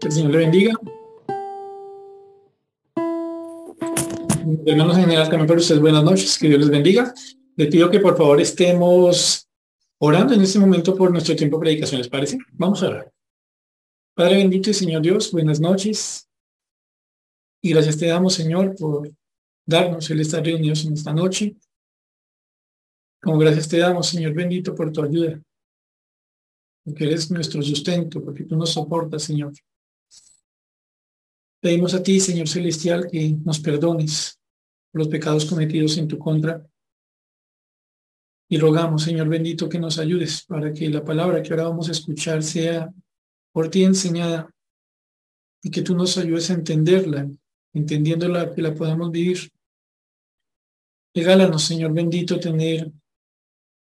Que el Señor le bendiga. Hermanos en general, también para ustedes buenas noches, que Dios les bendiga. Les pido que por favor estemos orando en este momento por nuestro tiempo de predicación, ¿les parece? Vamos a orar. Padre bendito y Señor Dios, buenas noches. Y gracias te damos, Señor, por darnos el estar reunidos en esta noche. Como gracias te damos, Señor bendito, por tu ayuda. Porque eres nuestro sustento, porque tú nos soportas, Señor. Pedimos a ti, Señor Celestial, que nos perdones por los pecados cometidos en tu contra. Y rogamos, Señor bendito, que nos ayudes para que la palabra que ahora vamos a escuchar sea por ti enseñada y que tú nos ayudes a entenderla, entendiéndola, que la podamos vivir. Regálanos, Señor bendito, tener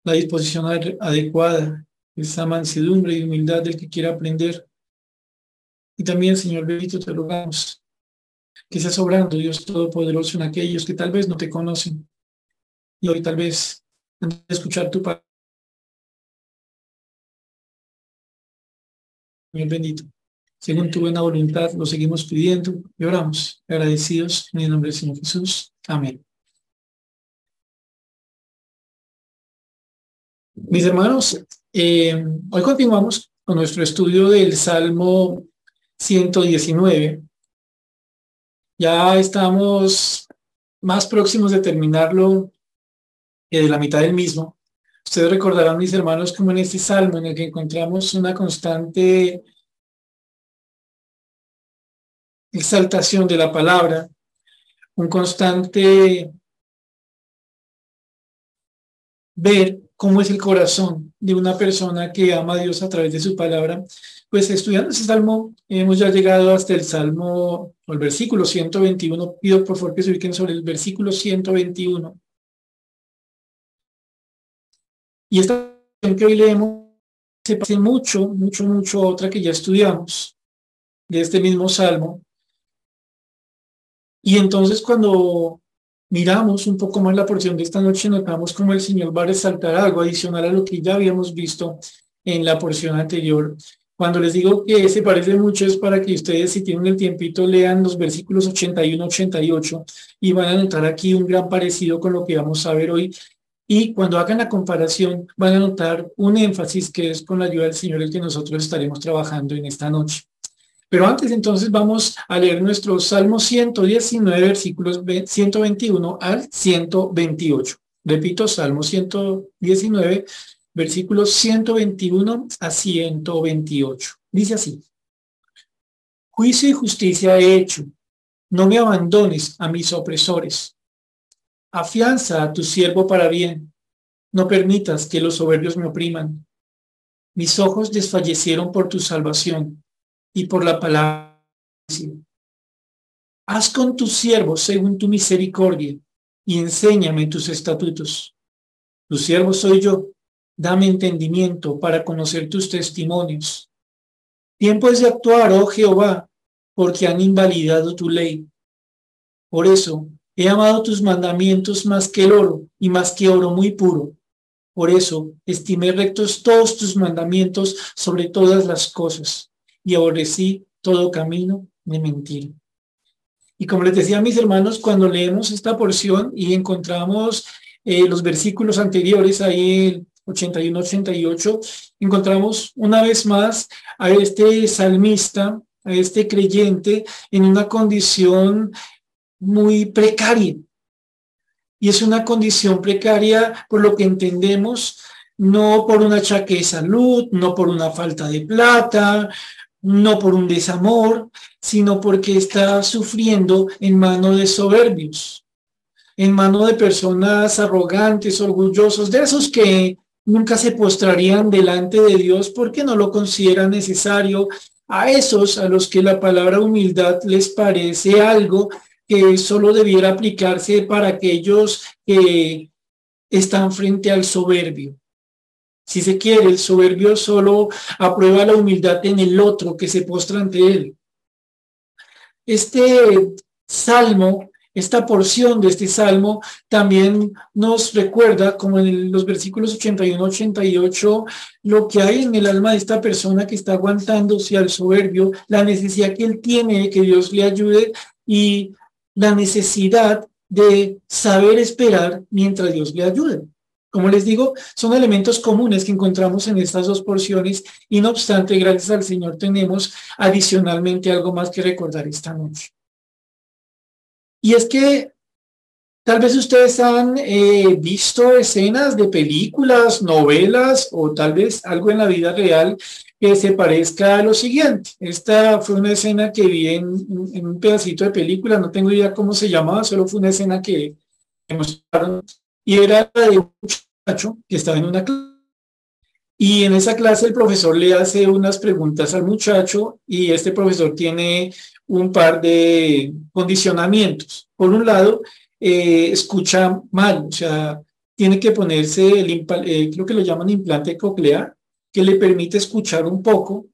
la disposición adecuada, esa mansedumbre y humildad del que quiera aprender y también, Señor bendito, te rogamos que seas obrando, Dios Todopoderoso, en aquellos que tal vez no te conocen. Y hoy tal vez, escuchar tu palabra, Señor bendito, según tu buena voluntad, lo seguimos pidiendo y oramos, agradecidos en el nombre del Señor Jesús. Amén. Mis hermanos, eh, hoy continuamos con nuestro estudio del Salmo 119. Ya estamos más próximos de terminarlo que de la mitad del mismo. Ustedes recordarán, mis hermanos, como en este salmo en el que encontramos una constante exaltación de la palabra, un constante ver cómo es el corazón de una persona que ama a Dios a través de su palabra pues estudiando ese salmo, hemos ya llegado hasta el salmo, o el versículo 121. Pido por favor que se ubiquen sobre el versículo 121. Y esta que hoy leemos se parece mucho, mucho, mucho a otra que ya estudiamos de este mismo salmo. Y entonces cuando miramos un poco más la porción de esta noche, notamos como el Señor va a resaltar algo adicional a lo que ya habíamos visto en la porción anterior. Cuando les digo que se parece mucho es para que ustedes si tienen el tiempito lean los versículos 81, 88 y van a notar aquí un gran parecido con lo que vamos a ver hoy. Y cuando hagan la comparación van a notar un énfasis que es con la ayuda del Señor el que nosotros estaremos trabajando en esta noche. Pero antes entonces vamos a leer nuestro Salmo 119, versículos 121 al 128. Repito, Salmo 119, versículos 121 a 128. Dice así, juicio y justicia he hecho, no me abandones a mis opresores. Afianza a tu siervo para bien, no permitas que los soberbios me opriman. Mis ojos desfallecieron por tu salvación y por la palabra. Haz con tu siervo según tu misericordia y enséñame tus estatutos. Tu siervo soy yo, Dame entendimiento para conocer tus testimonios. Tiempo es de actuar, oh Jehová, porque han invalidado tu ley. Por eso he amado tus mandamientos más que el oro y más que oro muy puro. Por eso estimé rectos todos tus mandamientos sobre todas las cosas y aborrecí todo camino de mentira. Y como les decía mis hermanos, cuando leemos esta porción y encontramos eh, los versículos anteriores, ahí 81-88, encontramos una vez más a este salmista, a este creyente en una condición muy precaria. Y es una condición precaria por lo que entendemos, no por un achaque de salud, no por una falta de plata, no por un desamor, sino porque está sufriendo en mano de soberbios, en mano de personas arrogantes, orgullosos, de esos que nunca se postrarían delante de Dios porque no lo consideran necesario. A esos a los que la palabra humildad les parece algo que solo debiera aplicarse para aquellos que están frente al soberbio. Si se quiere, el soberbio solo aprueba la humildad en el otro que se postra ante él. Este salmo esta porción de este salmo también nos recuerda, como en los versículos 81-88, lo que hay en el alma de esta persona que está aguantándose al soberbio, la necesidad que él tiene de que Dios le ayude y la necesidad de saber esperar mientras Dios le ayude. Como les digo, son elementos comunes que encontramos en estas dos porciones y no obstante, gracias al Señor tenemos adicionalmente algo más que recordar esta noche. Y es que tal vez ustedes han eh, visto escenas de películas, novelas o tal vez algo en la vida real que se parezca a lo siguiente. Esta fue una escena que vi en, un pedacito de película, no tengo idea cómo se llamaba, solo fue una escena que, mostraron y era de un muchacho que estaba en una clase. Y en esa clase el profesor le hace unas preguntas al muchacho y este profesor tiene un par de condicionamientos. Por un lado, eh, escucha mal, o sea, tiene que ponerse, el, eh, creo que lo llaman implante coclear, que le permite escuchar un poco.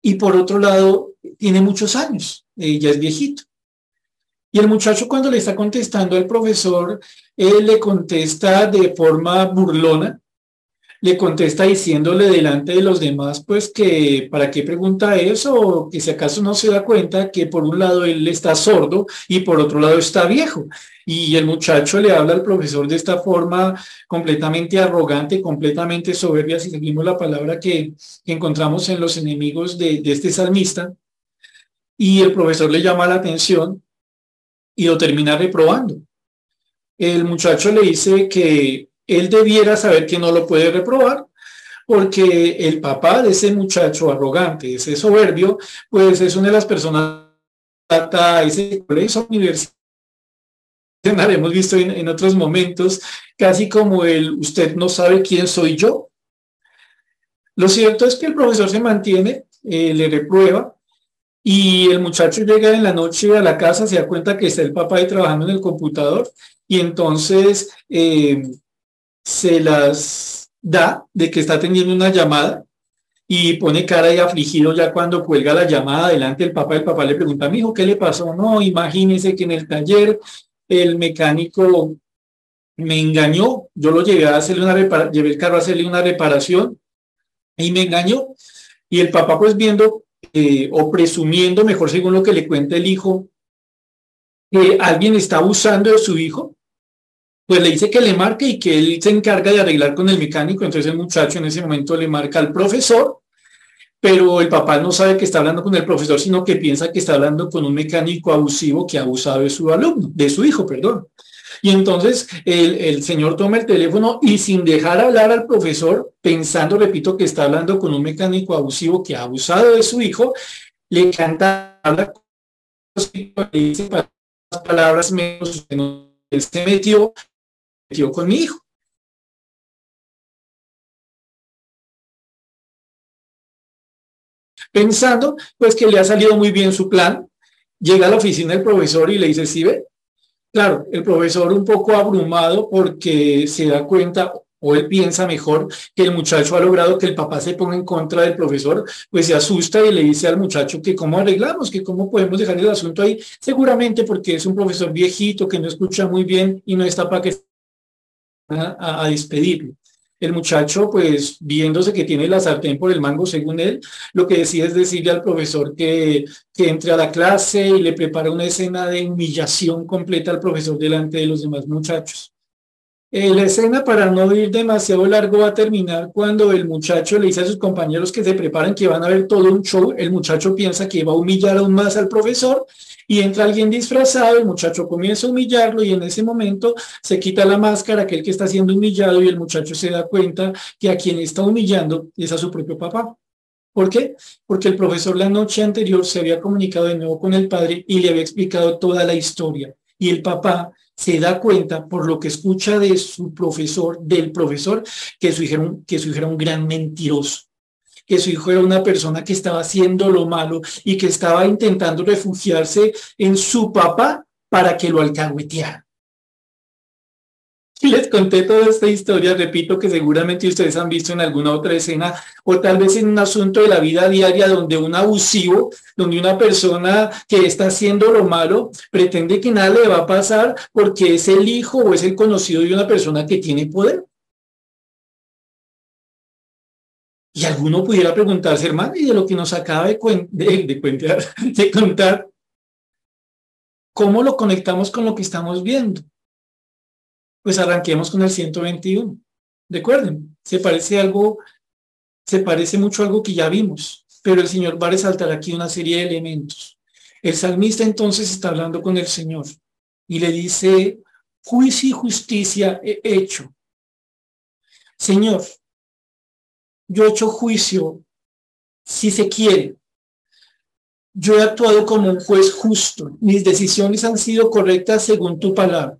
Y por otro lado, tiene muchos años, eh, ya es viejito. Y el muchacho cuando le está contestando al profesor, él le contesta de forma burlona, le contesta diciéndole delante de los demás, pues que para qué pregunta eso, que si acaso no se da cuenta que por un lado él está sordo y por otro lado está viejo. Y el muchacho le habla al profesor de esta forma completamente arrogante, completamente soberbia, si seguimos la palabra que, encontramos en los enemigos de, de este salmista. Y el profesor le llama la atención y lo termina reprobando. El muchacho le dice que él debiera saber que no lo puede reprobar, porque el papá de ese muchacho arrogante, ese soberbio, pues es una de las personas a ese colegio universitario hemos visto en, otros momentos, casi como el usted no sabe quién soy yo. Lo cierto es que el profesor se mantiene, eh, le reprueba y el muchacho llega en la noche a la casa, se da cuenta que está el papá ahí trabajando en el computador y entonces eh, se las da de que está teniendo una llamada y pone cara de afligido ya cuando cuelga la llamada delante del papá. El papá le pregunta, mi hijo, ¿qué le pasó? No, imagínese que en el taller el mecánico me engañó. Yo lo llevé a hacerle una reparación, llevé el carro a hacerle una reparación y me engañó. Y el papá pues viendo eh, o presumiendo, mejor según lo que le cuenta el hijo, que alguien está abusando de su hijo, pues le dice que le marque y que él se encarga de arreglar con el mecánico. Entonces el muchacho en ese momento le marca al profesor, pero el papá no sabe que está hablando con el profesor, sino que piensa que está hablando con un mecánico abusivo que ha abusado de su alumno, de su hijo, perdón. Y entonces el, señor toma el teléfono y sin dejar hablar al profesor, pensando, repito, que está hablando con un mecánico abusivo que ha abusado de su hijo, le canta, habla, le dice palabras menos, él se metió con mi hijo. Pensando, pues que le ha salido muy bien su plan, llega a la oficina del profesor y le dice, ¿sí ve? Claro, el profesor un poco abrumado porque se da cuenta o él piensa mejor que el muchacho ha logrado que el papá se ponga en contra del profesor, pues se asusta y le dice al muchacho que cómo arreglamos, que cómo podemos dejar el asunto ahí, seguramente porque es un profesor viejito que no escucha muy bien y no está para que a, despedirlo. El muchacho, pues viéndose que tiene la sartén por el mango, según él, lo que decide es decirle al profesor que, que entre a la clase y le prepara una escena de humillación completa al profesor delante de los demás muchachos. Eh, la escena, para no ir demasiado largo, va a terminar cuando el muchacho le dice a sus compañeros que se preparen, que van a ver todo un show. El muchacho piensa que va a humillar aún más al profesor y entra alguien disfrazado, el muchacho comienza a humillarlo y en ese momento se quita la máscara, aquel que está siendo humillado y el muchacho se da cuenta que a quien está humillando es a su propio papá. ¿Por qué? Porque el profesor la noche anterior se había comunicado de nuevo con el padre y le había explicado toda la historia. Y el papá se da cuenta por lo que escucha de su profesor, del profesor, que su hijo que su hijo era un gran mentiroso que su hijo era una persona que estaba haciendo lo malo y que estaba intentando refugiarse en su papá para que lo alcahueteara. les conté toda esta historia, repito que seguramente ustedes han visto en alguna otra escena o tal vez en un asunto de la vida diaria donde un abusivo, donde una persona que está haciendo lo malo pretende que nada le va a pasar porque es el hijo o es el conocido de una persona que tiene poder. Y alguno pudiera preguntarse, hermano, y de lo que nos acaba de, de, de contar, ¿cómo lo conectamos con lo que estamos viendo? Pues arranquemos con el 121. Recuerden, se parece algo, se parece mucho a algo que ya vimos, pero el Señor va a resaltar aquí una serie de elementos. El salmista entonces está hablando con el Señor y le dice, juicio y justicia he hecho. Señor, yo he hecho juicio si se quiere. Yo he actuado como un juez justo. Mis decisiones han sido correctas según tu palabra.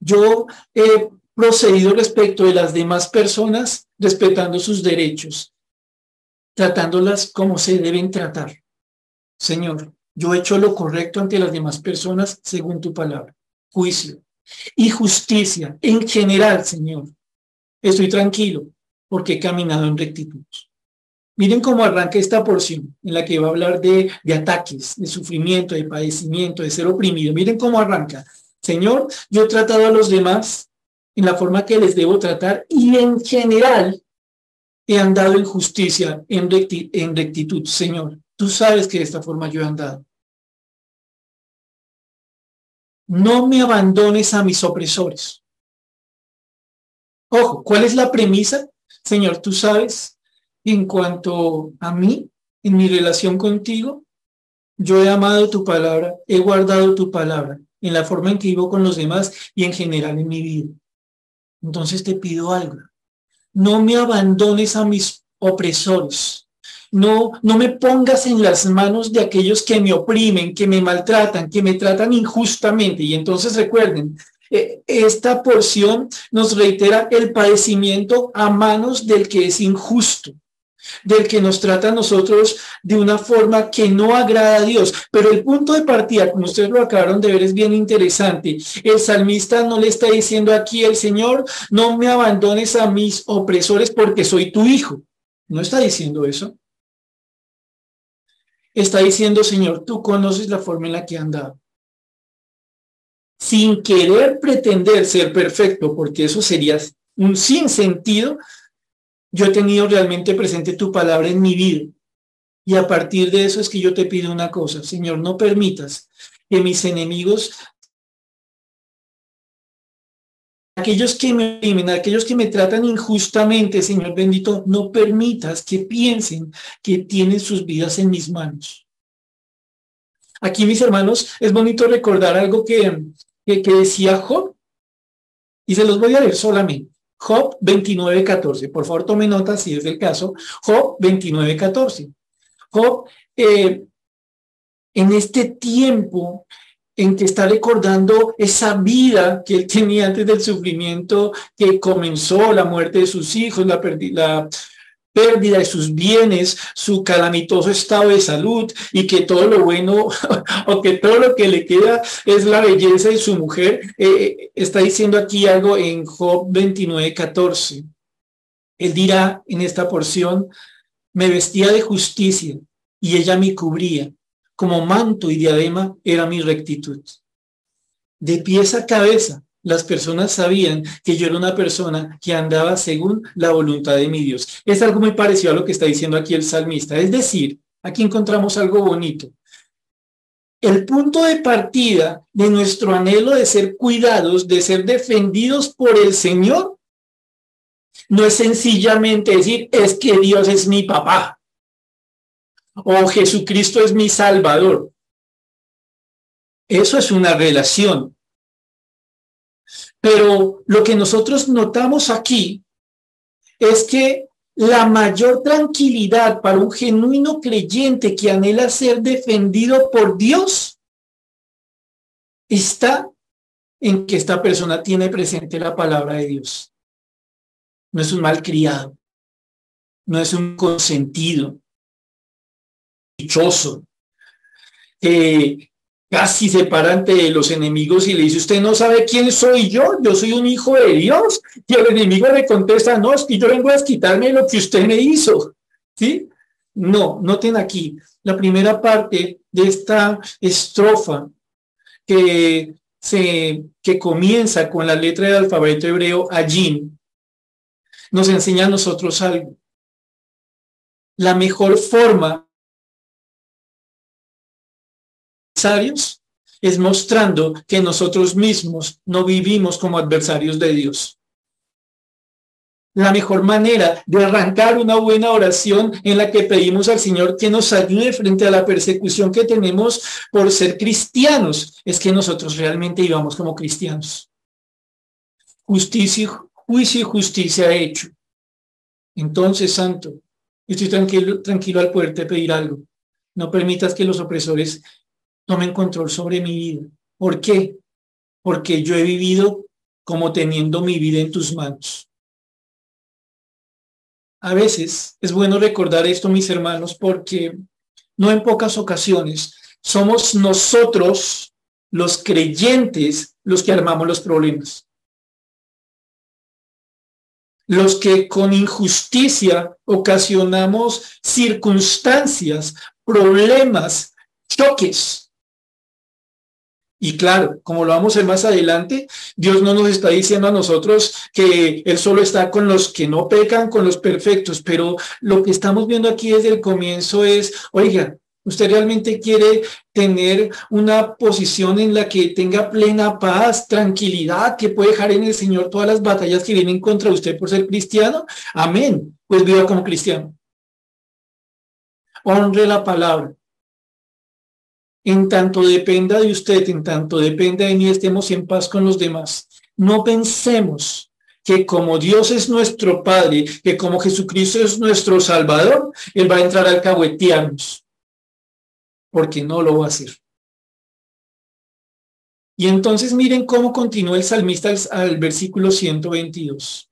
Yo he procedido respecto de las demás personas respetando sus derechos, tratándolas como se deben tratar. Señor, yo he hecho lo correcto ante las demás personas según tu palabra. Juicio y justicia en general, Señor. Estoy tranquilo porque he caminado en rectitud. Miren cómo arranca esta porción en la que va a hablar de, ataques, de sufrimiento, de padecimiento, de ser oprimido. Miren cómo arranca. Señor, yo he tratado a los demás en la forma que les debo tratar y en general he andado en justicia, en, rectitud. Señor, tú sabes que de esta forma yo he andado. No me abandones a mis opresores. Ojo, ¿cuál es la premisa? Señor, tú sabes, en cuanto a mí, en mi relación contigo, yo he amado tu palabra, he guardado tu palabra en la forma en que vivo con los demás y en general en mi vida. Entonces te pido algo. No me abandones a mis opresores. No, no me pongas en las manos de aquellos que me oprimen, que me maltratan, que me tratan injustamente. Y entonces recuerden, esta porción nos reitera el padecimiento a manos del que es injusto del que nos trata a nosotros de una forma que no agrada a Dios. Pero el punto de partida, como ustedes lo acabaron de ver, es bien interesante. El salmista no le está diciendo aquí el Señor, no me abandones a mis opresores porque soy tu hijo. No está diciendo eso. Está diciendo, Señor, tú conoces la forma en la que he andado. Sin querer pretender ser perfecto, porque eso sería un sinsentido, yo he tenido realmente presente tu palabra en mi vida. Y a partir de eso es que yo te pido una cosa, Señor, no permitas que mis enemigos, aquellos que me aquellos que me tratan injustamente, Señor bendito, no permitas que piensen que tienen sus vidas en mis manos. Aquí, mis hermanos, es bonito recordar algo que, que, decía Job, y se los voy a leer solamente. Job 29.14. Por favor, tome nota si es el caso. Job 29.14. Job, eh, en este tiempo en que está recordando esa vida que él tenía antes del sufrimiento que comenzó, la muerte de sus hijos, la, la, pérdida de sus bienes, su calamitoso estado de salud y que todo lo bueno o que todo lo que le queda es la belleza de su mujer, eh, eh, está diciendo aquí algo en Job 29, 14. Él dirá en esta porción, me vestía de justicia y ella me cubría, como manto y diadema era mi rectitud. De pies a cabeza las personas sabían que yo era una persona que andaba según la voluntad de mi Dios. Es algo muy parecido a lo que está diciendo aquí el salmista. Es decir, aquí encontramos algo bonito. El punto de partida de nuestro anhelo de ser cuidados, de ser defendidos por el Señor, no es sencillamente decir, es que Dios es mi papá o Jesucristo es mi Salvador. Eso es una relación, pero lo que nosotros notamos aquí es que la mayor tranquilidad para un genuino creyente que anhela ser defendido por Dios está en que esta persona tiene presente la palabra de Dios. No es un malcriado, no es un consentido, dichoso, que casi se para ante los enemigos y le dice, usted no sabe quién soy yo, yo soy un hijo de Dios. Y el enemigo le contesta, no, es que yo vengo a quitarme lo que usted me hizo. ¿Sí? No, noten aquí, la primera parte de esta estrofa que, se, que comienza con la letra del alfabeto hebreo allí, nos enseña a nosotros algo. La mejor forma es mostrando que nosotros mismos no vivimos como adversarios de Dios. La mejor manera de arrancar una buena oración en la que pedimos al Señor que nos ayude frente a la persecución que tenemos por ser cristianos es que nosotros realmente vivamos como cristianos. Justicia, juicio y justicia hecho. Entonces, Santo, estoy tranquilo, tranquilo al poderte pedir algo. No permitas que los opresores tomen control sobre mi vida. ¿Por qué? Porque yo he vivido como teniendo mi vida en tus manos. A veces es bueno recordar esto, mis hermanos, porque no en pocas ocasiones somos nosotros, los creyentes, los que armamos los problemas. Los que con injusticia ocasionamos circunstancias, problemas, choques y claro, como lo vamos a ver más adelante, Dios no nos está diciendo a nosotros que Él solo está con los que no pecan, con los perfectos, pero lo que estamos viendo aquí desde el comienzo es, oiga, usted realmente quiere tener una posición en la que tenga plena paz, tranquilidad, que puede dejar en el Señor todas las batallas que vienen contra usted por ser cristiano. Amén. Pues viva como cristiano. Honre la palabra en tanto dependa de usted, en tanto dependa de mí, estemos en paz con los demás. No pensemos que como Dios es nuestro Padre, que como Jesucristo es nuestro Salvador, Él va a entrar al cahuetearnos, porque no lo va a hacer. Y entonces miren cómo continúa el salmista al, al versículo 122.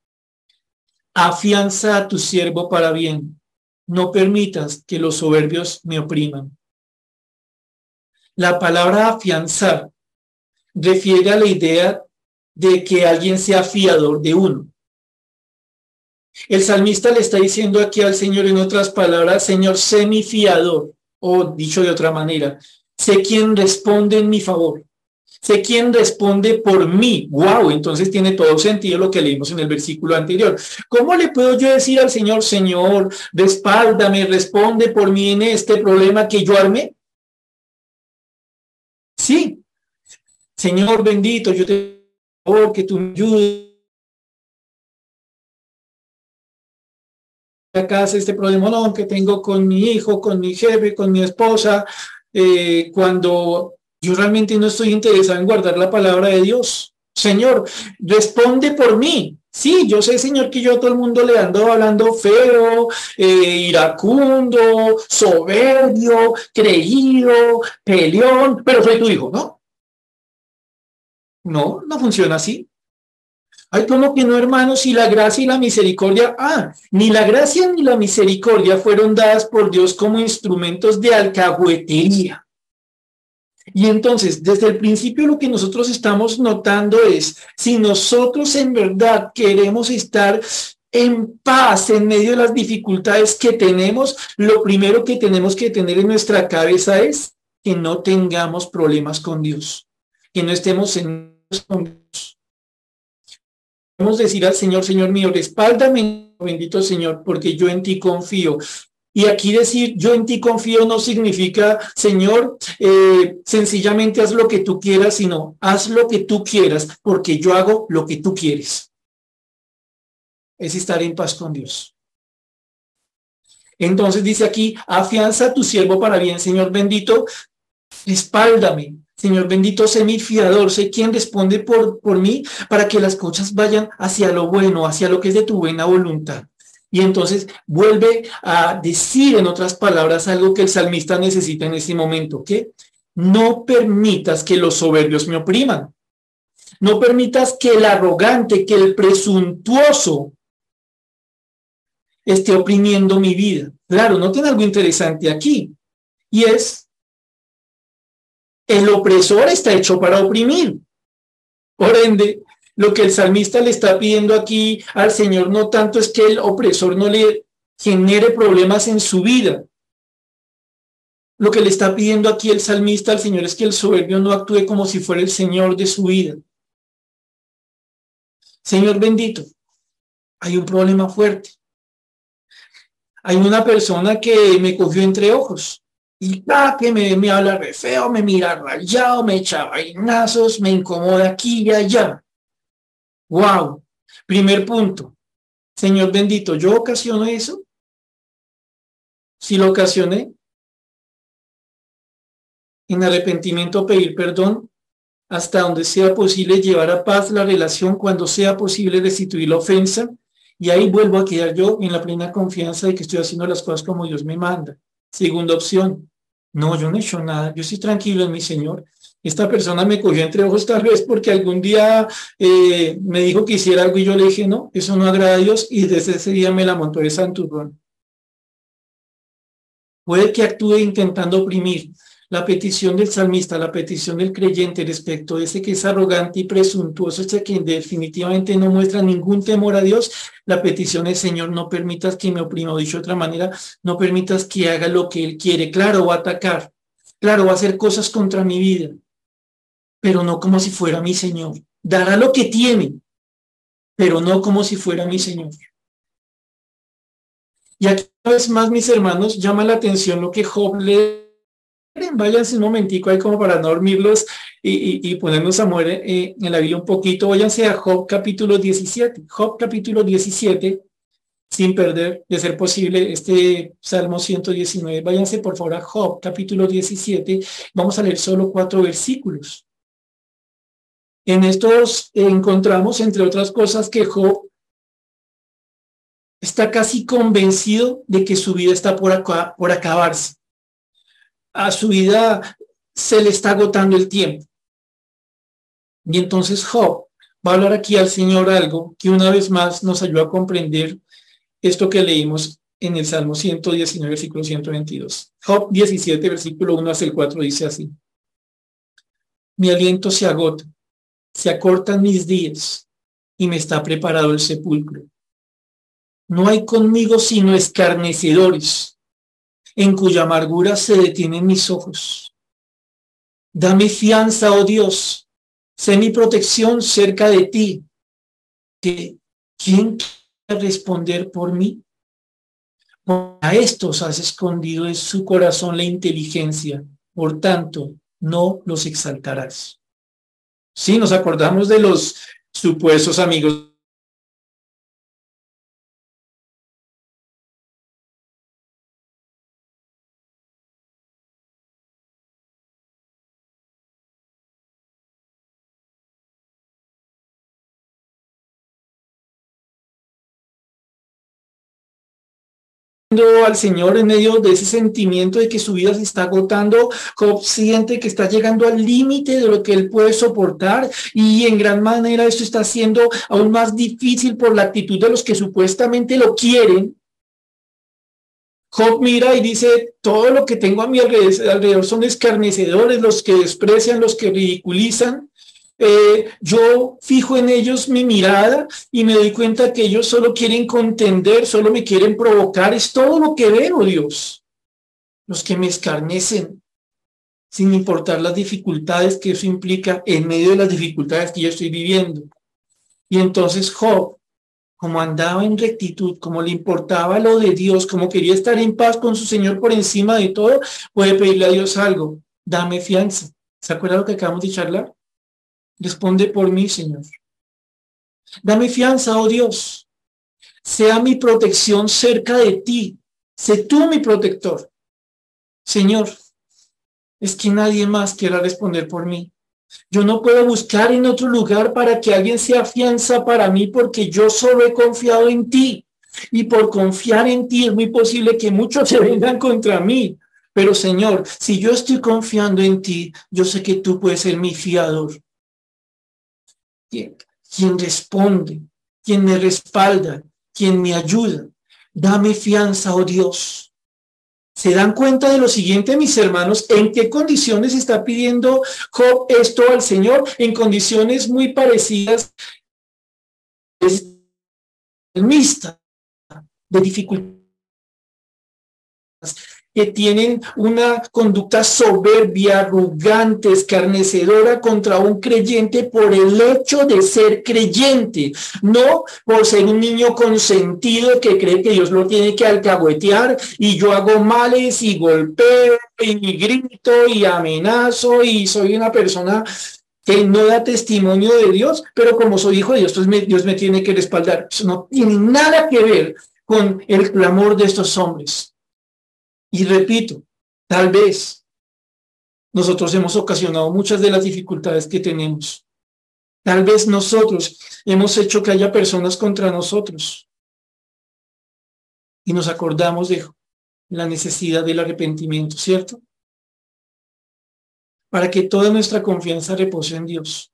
Afianza a tu siervo para bien, no permitas que los soberbios me opriman. La palabra afianzar refiere a la idea de que alguien sea fiador de uno. El salmista le está diciendo aquí al Señor en otras palabras, Señor, sé mi fiador, o dicho de otra manera, sé quién responde en mi favor, sé quién responde por mí. Wow, entonces tiene todo sentido lo que leímos en el versículo anterior. ¿Cómo le puedo yo decir al Señor, Señor, respáldame, responde por mí en este problema que yo armé? Sí, Señor bendito, yo te favor que tú me ayudes. Acá este problema que tengo con mi hijo, con mi jefe, con mi esposa, eh, cuando yo realmente no estoy interesado en guardar la palabra de Dios. Señor, responde por mí. Sí, yo sé, Señor, que yo a todo el mundo le ando hablando feo, eh, iracundo, soberbio, creído, peleón, pero soy tu hijo, ¿no? No, no funciona así. Ay, como que no, hermanos, si la gracia y la misericordia, ah, ni la gracia ni la misericordia fueron dadas por Dios como instrumentos de alcahuetería. Y entonces, desde el principio lo que nosotros estamos notando es, si nosotros en verdad queremos estar en paz en medio de las dificultades que tenemos, lo primero que tenemos que tener en nuestra cabeza es que no tengamos problemas con Dios, que no estemos en con Dios. Podemos decir al Señor, Señor mío, respáldame, bendito Señor, porque yo en ti confío. Y aquí decir yo en ti confío no significa, Señor, eh, sencillamente haz lo que tú quieras, sino haz lo que tú quieras, porque yo hago lo que tú quieres. Es estar en paz con Dios. Entonces dice aquí, afianza a tu siervo para bien, Señor bendito, espáldame. Señor bendito, sé mi fiador, sé quien responde por, por mí para que las cosas vayan hacia lo bueno, hacia lo que es de tu buena voluntad. Y entonces vuelve a decir en otras palabras algo que el salmista necesita en este momento, que no permitas que los soberbios me opriman. No permitas que el arrogante, que el presuntuoso esté oprimiendo mi vida. Claro, no tiene algo interesante aquí. Y es El opresor está hecho para oprimir. Por ende, lo que el salmista le está pidiendo aquí al Señor no tanto es que el opresor no le genere problemas en su vida. Lo que le está pidiendo aquí el salmista al Señor es que el soberbio no actúe como si fuera el Señor de su vida. Señor bendito, hay un problema fuerte. Hay una persona que me cogió entre ojos y cada que me, me habla re feo, me mira rayado, me echa vainazos, me incomoda aquí y allá. Wow. Primer punto. Señor bendito, ¿yo ocasiono eso? Si lo ocasioné, en arrepentimiento pedir perdón hasta donde sea posible llevar a paz la relación cuando sea posible restituir la ofensa y ahí vuelvo a quedar yo en la plena confianza de que estoy haciendo las cosas como Dios me manda. Segunda opción, no, yo no he hecho nada, yo estoy tranquilo en mi Señor. Esta persona me cogió entre ojos tal vez porque algún día eh, me dijo que hiciera algo y yo le dije, no, eso no agrada a Dios y desde ese día me la montó de santurrón. Puede que actúe intentando oprimir, la petición del salmista, la petición del creyente respecto a ese que es arrogante y presuntuoso, ese que definitivamente no muestra ningún temor a Dios, la petición es, Señor, no permitas que me oprima, o dicho de otra manera, no permitas que haga lo que Él quiere. Claro, va a atacar, claro, va a hacer cosas contra mi vida, pero no como si fuera mi Señor. Dará lo que tiene, pero no como si fuera mi Señor. Y aquí una vez más, mis hermanos, llama la atención lo que Job le váyanse un momentico ahí como para no dormirlos y, ponernos a morir eh, en la Biblia un poquito. Váyanse a Job capítulo 17. Job capítulo 17, sin perder de ser posible este Salmo 119. Váyanse por favor a Job capítulo 17. Vamos a leer solo cuatro versículos. En estos encontramos, entre otras cosas, que Job está casi convencido de que su vida está por, acá, por acabarse a su vida se le está agotando el tiempo. Y entonces Job va a hablar aquí al Señor algo que una vez más nos ayuda a comprender esto que leímos en el Salmo 119, versículo 122. Job 17, versículo 1 hasta el 4 dice así. Mi aliento se agota, se acortan mis días y me está preparado el sepulcro. No hay conmigo sino escarnecedores en cuya amargura se detienen mis ojos. Dame fianza, oh Dios, sé mi protección cerca de ti. Que, ¿Quién quiere responder por mí? A estos has escondido en su corazón la inteligencia, por tanto, no los exaltarás. Sí, nos acordamos de los supuestos amigos al Señor en medio de ese sentimiento de que su vida se está agotando, Job siente que está llegando al límite de lo que él puede soportar y en gran manera esto está siendo aún más difícil por la actitud de los que supuestamente lo quieren. Job mira y dice, todo lo que tengo a mi alrededor son escarnecedores, los que desprecian, los que ridiculizan. Eh, yo fijo en ellos mi mirada y me doy cuenta que ellos solo quieren contender, solo me quieren provocar. Es todo lo que veo, Dios. Los que me escarnecen, sin importar las dificultades que eso implica en medio de las dificultades que yo estoy viviendo. Y entonces Job, como andaba en rectitud, como le importaba lo de Dios, como quería estar en paz con su Señor por encima de todo, puede pedirle a Dios algo. Dame fianza. ¿Se acuerda lo que acabamos de charlar? Responde por mí, Señor. Dame fianza, oh Dios. Sea mi protección cerca de ti. Sé tú mi protector. Señor, es que nadie más quiera responder por mí. Yo no puedo buscar en otro lugar para que alguien sea fianza para mí porque yo solo he confiado en ti. Y por confiar en ti es muy posible que muchos se vengan contra mí. Pero Señor, si yo estoy confiando en ti, yo sé que tú puedes ser mi fiador quien, responde, quien me respalda, quien me ayuda. Dame fianza, oh Dios. ¿Se dan cuenta de lo siguiente, mis hermanos? ¿En qué condiciones está pidiendo Job esto al Señor? En condiciones muy parecidas de dificultades que tienen una conducta soberbia, arrogante, escarnecedora contra un creyente por el hecho de ser creyente, no por ser un niño consentido que cree que Dios lo tiene que alcahuetear y yo hago males y golpeo y grito y amenazo y soy una persona que no da testimonio de Dios, pero como soy hijo de Dios, entonces Dios me tiene que respaldar. Eso no tiene nada que ver con el clamor de estos hombres. Y repito, tal vez nosotros hemos ocasionado muchas de las dificultades que tenemos. Tal vez nosotros hemos hecho que haya personas contra nosotros. Y nos acordamos de la necesidad del arrepentimiento, ¿cierto? Para que toda nuestra confianza repose en Dios.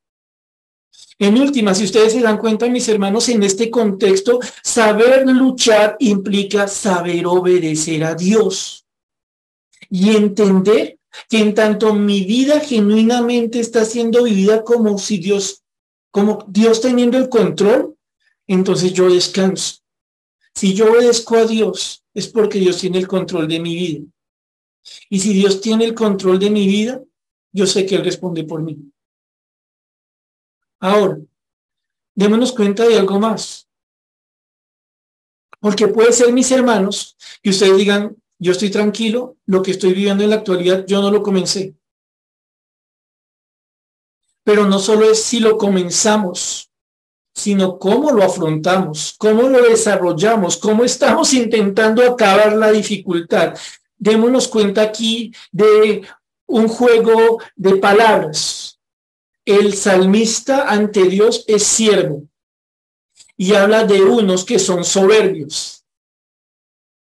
En última, si ustedes se dan cuenta, mis hermanos, en este contexto, saber luchar implica saber obedecer a Dios y entender que en tanto mi vida genuinamente está siendo vivida como si Dios, como Dios teniendo el control, entonces yo descanso. Si yo obedezco a Dios, es porque Dios tiene el control de mi vida. Y si Dios tiene el control de mi vida, yo sé que Él responde por mí. Ahora, démonos cuenta de algo más. Porque puede ser, mis hermanos, que ustedes digan, yo estoy tranquilo, lo que estoy viviendo en la actualidad yo no lo comencé. Pero no solo es si lo comenzamos, sino cómo lo afrontamos, cómo lo desarrollamos, cómo estamos intentando acabar la dificultad. Démonos cuenta aquí de un juego de palabras. El salmista ante Dios es siervo y habla de unos que son soberbios,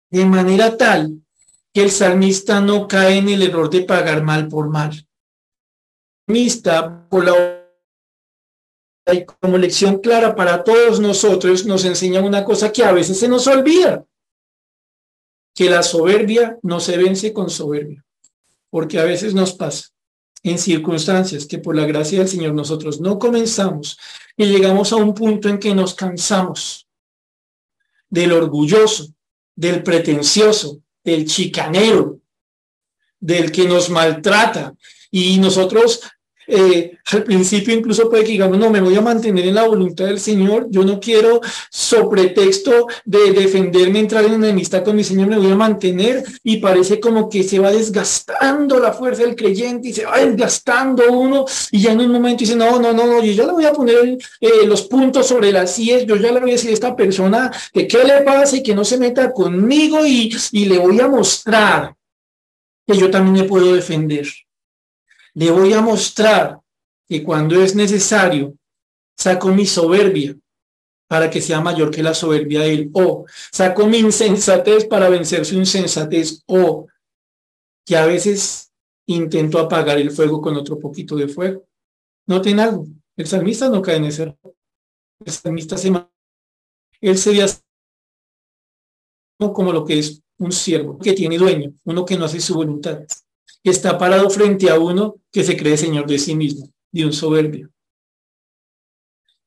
de manera tal que el salmista no cae en el error de pagar mal por mal. El salmista, por la como lección clara para todos nosotros, nos enseña una cosa que a veces se nos olvida, que la soberbia no se vence con soberbia, porque a veces nos pasa en circunstancias que por la gracia del Señor nosotros no comenzamos y llegamos a un punto en que nos cansamos del orgulloso, del pretencioso, del chicanero, del que nos maltrata. Y nosotros eh, al principio incluso puede que digamos, no, me voy a mantener en la voluntad del Señor, yo no quiero, sobre pretexto de defenderme, entrar en enemistad con mi Señor, me voy a mantener y parece como que se va desgastando la fuerza del creyente y se va desgastando uno. Y ya en un momento dice, no, no, no, no, yo ya le voy a poner eh, los puntos sobre las IES, yo ya le voy a decir a esta persona que qué le pasa y que no se meta conmigo y, y le voy a mostrar que yo también me puedo defender le voy a mostrar que cuando es necesario, saco mi soberbia para que sea mayor que la soberbia de él, o saco mi insensatez para vencer su insensatez, o que a veces intento apagar el fuego con otro poquito de fuego. Noten algo, el salmista no cae en ese error. El salmista se él sería como lo que es un siervo que tiene dueño, uno que no hace su voluntad está parado frente a uno que se cree señor de sí mismo, de un soberbio.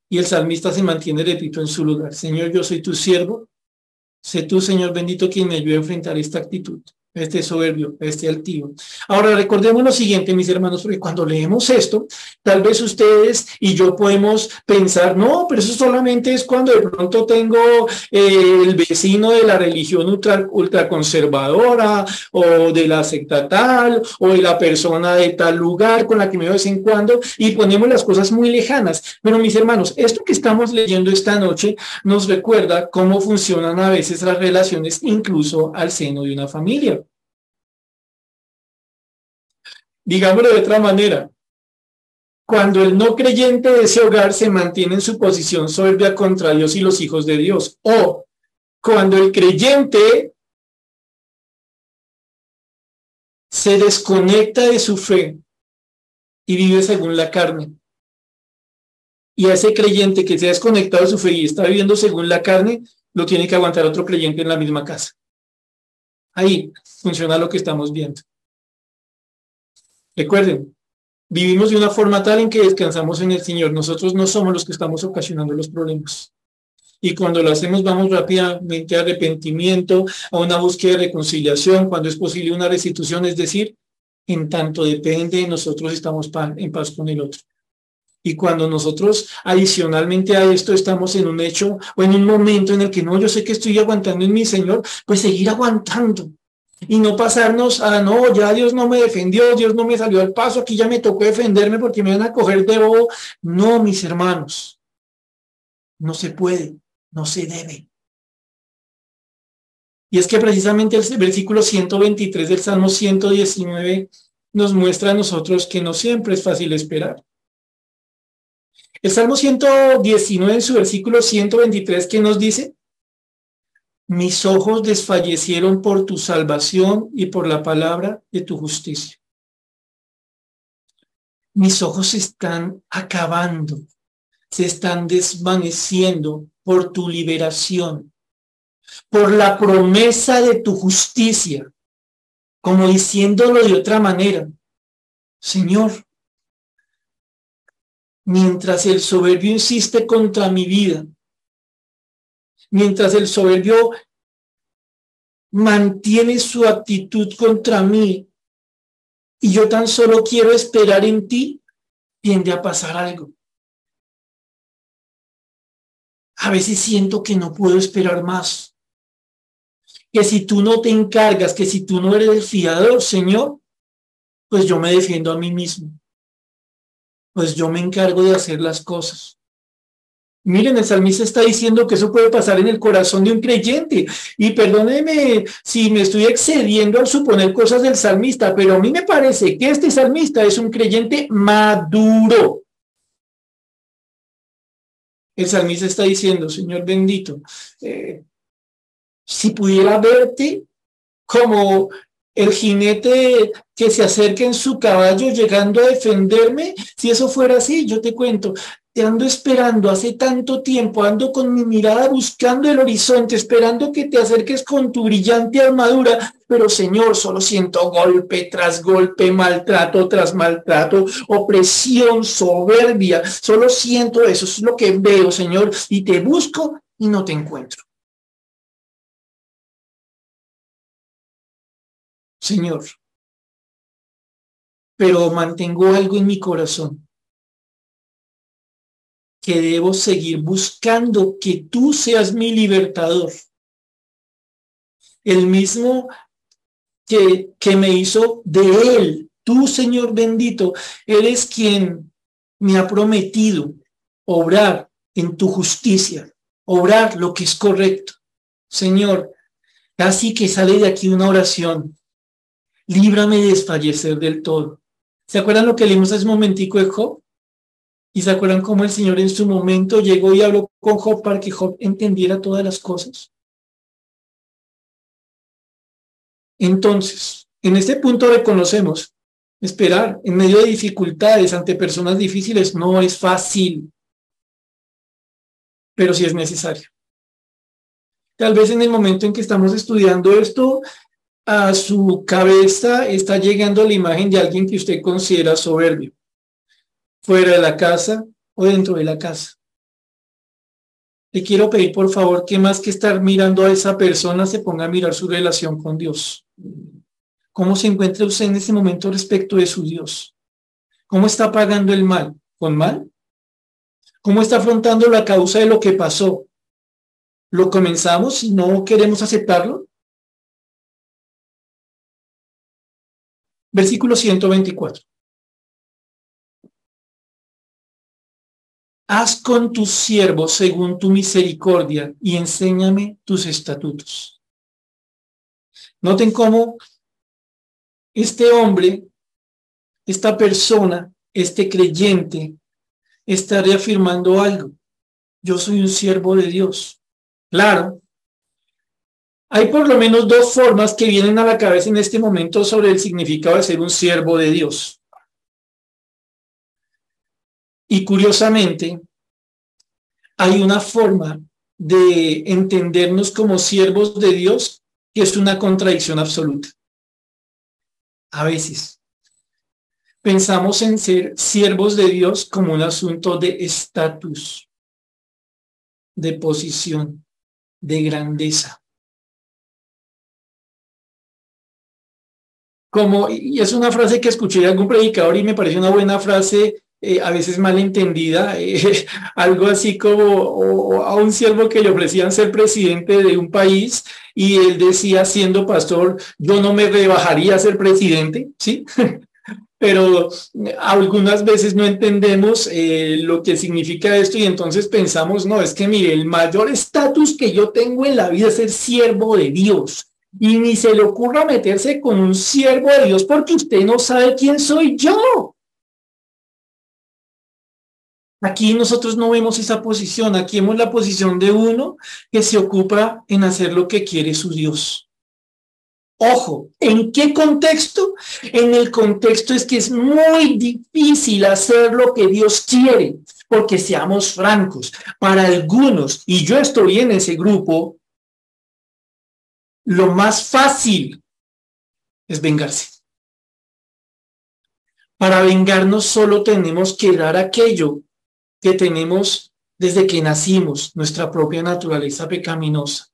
Y el salmista se mantiene, repito, en su lugar. Señor, yo soy tu siervo. Sé tú, Señor bendito, quien me ayude a enfrentar esta actitud este soberbio, este altivo. Ahora recordemos lo siguiente, mis hermanos, porque cuando leemos esto, tal vez ustedes y yo podemos pensar, no, pero eso solamente es cuando de pronto tengo eh, el vecino de la religión ultra, ultraconservadora o de la secta tal o de la persona de tal lugar con la que me veo de vez en cuando y ponemos las cosas muy lejanas. Pero mis hermanos, esto que estamos leyendo esta noche nos recuerda cómo funcionan a veces las relaciones incluso al seno de una familia. Digámoslo de otra manera, cuando el no creyente de ese hogar se mantiene en su posición soberbia contra Dios y los hijos de Dios, o cuando el creyente se desconecta de su fe y vive según la carne. Y a ese creyente que se ha desconectado de su fe y está viviendo según la carne, lo tiene que aguantar otro creyente en la misma casa. Ahí funciona lo que estamos viendo. Recuerden, vivimos de una forma tal en que descansamos en el Señor. Nosotros no somos los que estamos ocasionando los problemas. Y cuando lo hacemos vamos rápidamente a arrepentimiento, a una búsqueda de reconciliación, cuando es posible una restitución, es decir, en tanto depende de nosotros estamos en paz con el otro. Y cuando nosotros adicionalmente a esto estamos en un hecho o en un momento en el que no, yo sé que estoy aguantando en mi Señor, pues seguir aguantando y no pasarnos a, no, ya Dios no me defendió, Dios no me salió al paso, aquí ya me tocó defenderme porque me van a coger de bobo. No, mis hermanos, no se puede, no se debe. Y es que precisamente el versículo 123 del Salmo 119 nos muestra a nosotros que no siempre es fácil esperar. El Salmo 119 en su versículo 123 que nos dice, mis ojos desfallecieron por tu salvación y por la palabra de tu justicia. Mis ojos están acabando, se están desvaneciendo por tu liberación, por la promesa de tu justicia, como diciéndolo de otra manera. Señor, mientras el soberbio insiste contra mi vida, mientras el soberbio mantiene su actitud contra mí y yo tan solo quiero esperar en ti, tiende a pasar algo. A veces siento que no puedo esperar más. Que si tú no te encargas, que si tú no eres el fiador, Señor, pues yo me defiendo a mí mismo. Pues yo me encargo de hacer las cosas. Miren, el salmista está diciendo que eso puede pasar en el corazón de un creyente. Y perdóneme si me estoy excediendo al suponer cosas del salmista, pero a mí me parece que este salmista es un creyente maduro. El salmista está diciendo, Señor bendito, eh, si pudiera verte como el jinete que se acerca en su caballo llegando a defenderme, si eso fuera así, yo te cuento, te ando esperando hace tanto tiempo, ando con mi mirada buscando el horizonte, esperando que te acerques con tu brillante armadura, pero Señor, solo siento golpe tras golpe, maltrato tras maltrato, opresión, soberbia, solo siento eso, es lo que veo, Señor, y te busco y no te encuentro. Señor, pero mantengo algo en mi corazón que debo seguir buscando que tú seas mi libertador. El mismo que, que me hizo de él. Tú, Señor bendito, eres quien me ha prometido obrar en tu justicia, obrar lo que es correcto. Señor, casi que sale de aquí una oración. Líbrame de desfallecer del todo. ¿Se acuerdan lo que leímos hace momentico? ¿Y se acuerdan cómo el Señor en su momento llegó y habló con Job para que Job entendiera todas las cosas? Entonces, en este punto reconocemos, esperar en medio de dificultades ante personas difíciles no es fácil, pero sí es necesario. Tal vez en el momento en que estamos estudiando esto, a su cabeza está llegando la imagen de alguien que usted considera soberbio fuera de la casa o dentro de la casa. Le quiero pedir, por favor, que más que estar mirando a esa persona, se ponga a mirar su relación con Dios. ¿Cómo se encuentra usted en ese momento respecto de su Dios? ¿Cómo está pagando el mal? ¿Con mal? ¿Cómo está afrontando la causa de lo que pasó? ¿Lo comenzamos y no queremos aceptarlo? Versículo 124. Haz con tus siervos según tu misericordia y enséñame tus estatutos. Noten cómo este hombre, esta persona, este creyente, está reafirmando algo. Yo soy un siervo de Dios. Claro. Hay por lo menos dos formas que vienen a la cabeza en este momento sobre el significado de ser un siervo de Dios. Y curiosamente, hay una forma de entendernos como siervos de Dios que es una contradicción absoluta. A veces pensamos en ser siervos de Dios como un asunto de estatus, de posición, de grandeza. Como, y es una frase que escuché de algún predicador y me parece una buena frase, eh, a veces mal entendida, eh, algo así como a un siervo que le ofrecían ser presidente de un país y él decía, siendo pastor, yo no me rebajaría a ser presidente, ¿sí? Pero algunas veces no entendemos eh, lo que significa esto y entonces pensamos, no, es que mire, el mayor estatus que yo tengo en la vida es ser siervo de Dios. Y ni se le ocurra meterse con un siervo de Dios porque usted no sabe quién soy yo. Aquí nosotros no vemos esa posición, aquí vemos la posición de uno que se ocupa en hacer lo que quiere su Dios. Ojo, ¿en qué contexto? En el contexto es que es muy difícil hacer lo que Dios quiere, porque seamos francos, para algunos, y yo estoy en ese grupo, lo más fácil es vengarse. Para vengarnos solo tenemos que dar aquello que tenemos desde que nacimos, nuestra propia naturaleza pecaminosa.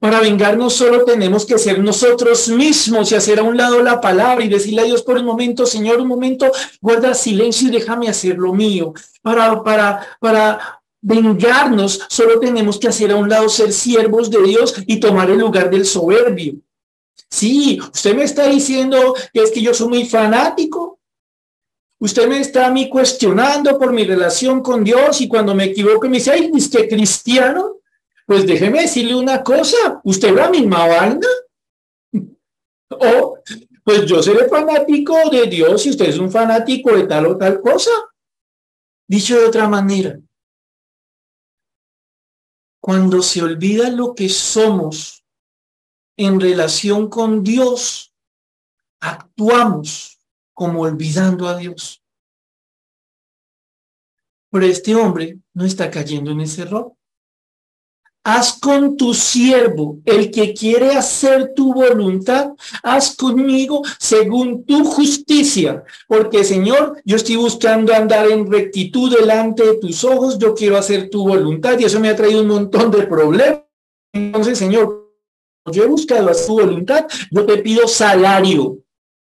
Para vengarnos solo tenemos que ser nosotros mismos y hacer a un lado la palabra y decirle a Dios por un momento, Señor, un momento, guarda silencio y déjame hacer lo mío. Para, para, para vengarnos solo tenemos que hacer a un lado ser siervos de Dios y tomar el lugar del soberbio. Sí, usted me está diciendo que es que yo soy muy fanático. Usted me está a mí cuestionando por mi relación con Dios y cuando me equivoco me dice, ay, ¿es que cristiano? Pues déjeme decirle una cosa, ¿usted la misma banda? O, pues yo seré fanático de Dios y usted es un fanático de tal o tal cosa. Dicho de otra manera, cuando se olvida lo que somos en relación con Dios, actuamos como olvidando a Dios. Pero este hombre no está cayendo en ese error. Haz con tu siervo, el que quiere hacer tu voluntad, haz conmigo según tu justicia. Porque Señor, yo estoy buscando andar en rectitud delante de tus ojos, yo quiero hacer tu voluntad y eso me ha traído un montón de problemas. Entonces, Señor, yo he buscado hacer tu voluntad, yo te pido salario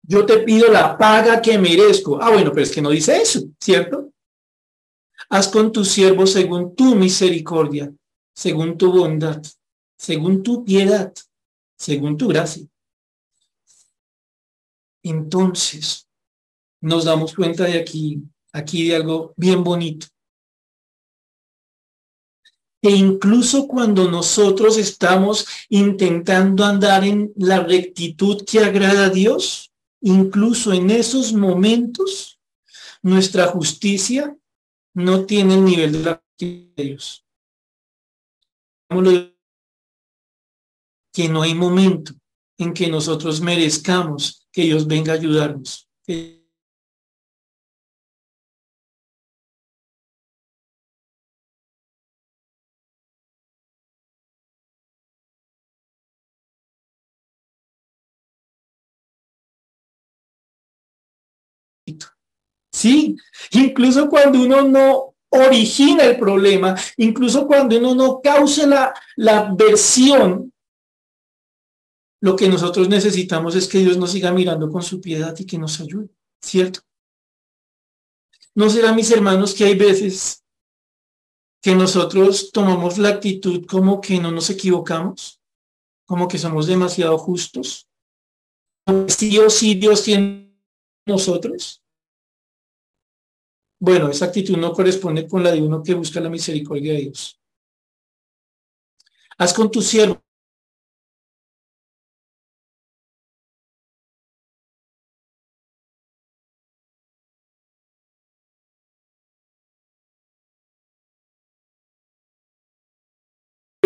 yo te pido la paga que merezco. Ah, bueno, pero es que no dice eso, ¿cierto? Haz con tu siervo según tu misericordia, según tu bondad, según tu piedad, según tu gracia. Entonces, nos damos cuenta de aquí, aquí de algo bien bonito. Que incluso cuando nosotros estamos intentando andar en la rectitud que agrada a Dios, incluso en esos momentos, nuestra justicia no tiene el nivel de la de Dios. Que no hay momento en que nosotros merezcamos que Dios venga a ayudarnos. Incluso cuando uno no origina el problema, incluso cuando uno no causa la, la versión, lo que nosotros necesitamos es que Dios nos siga mirando con su piedad y que nos ayude, ¿cierto? ¿No será, mis hermanos, que hay veces que nosotros tomamos la actitud como que no nos equivocamos, como que somos demasiado justos? Sí o sí Dios tiene nosotros. Bueno, esa actitud no corresponde con la de uno que busca la misericordia de Dios. Haz con tu siervo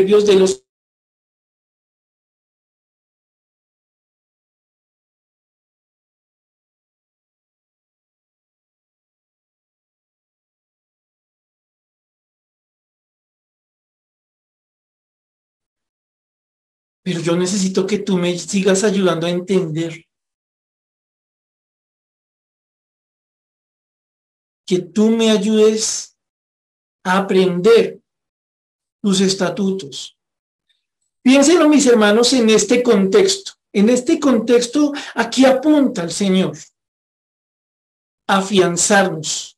Dios de los Pero yo necesito que tú me sigas ayudando a entender. Que tú me ayudes a aprender tus estatutos. Piénsenlo, mis hermanos, en este contexto. En este contexto, aquí apunta el Señor afianzarnos,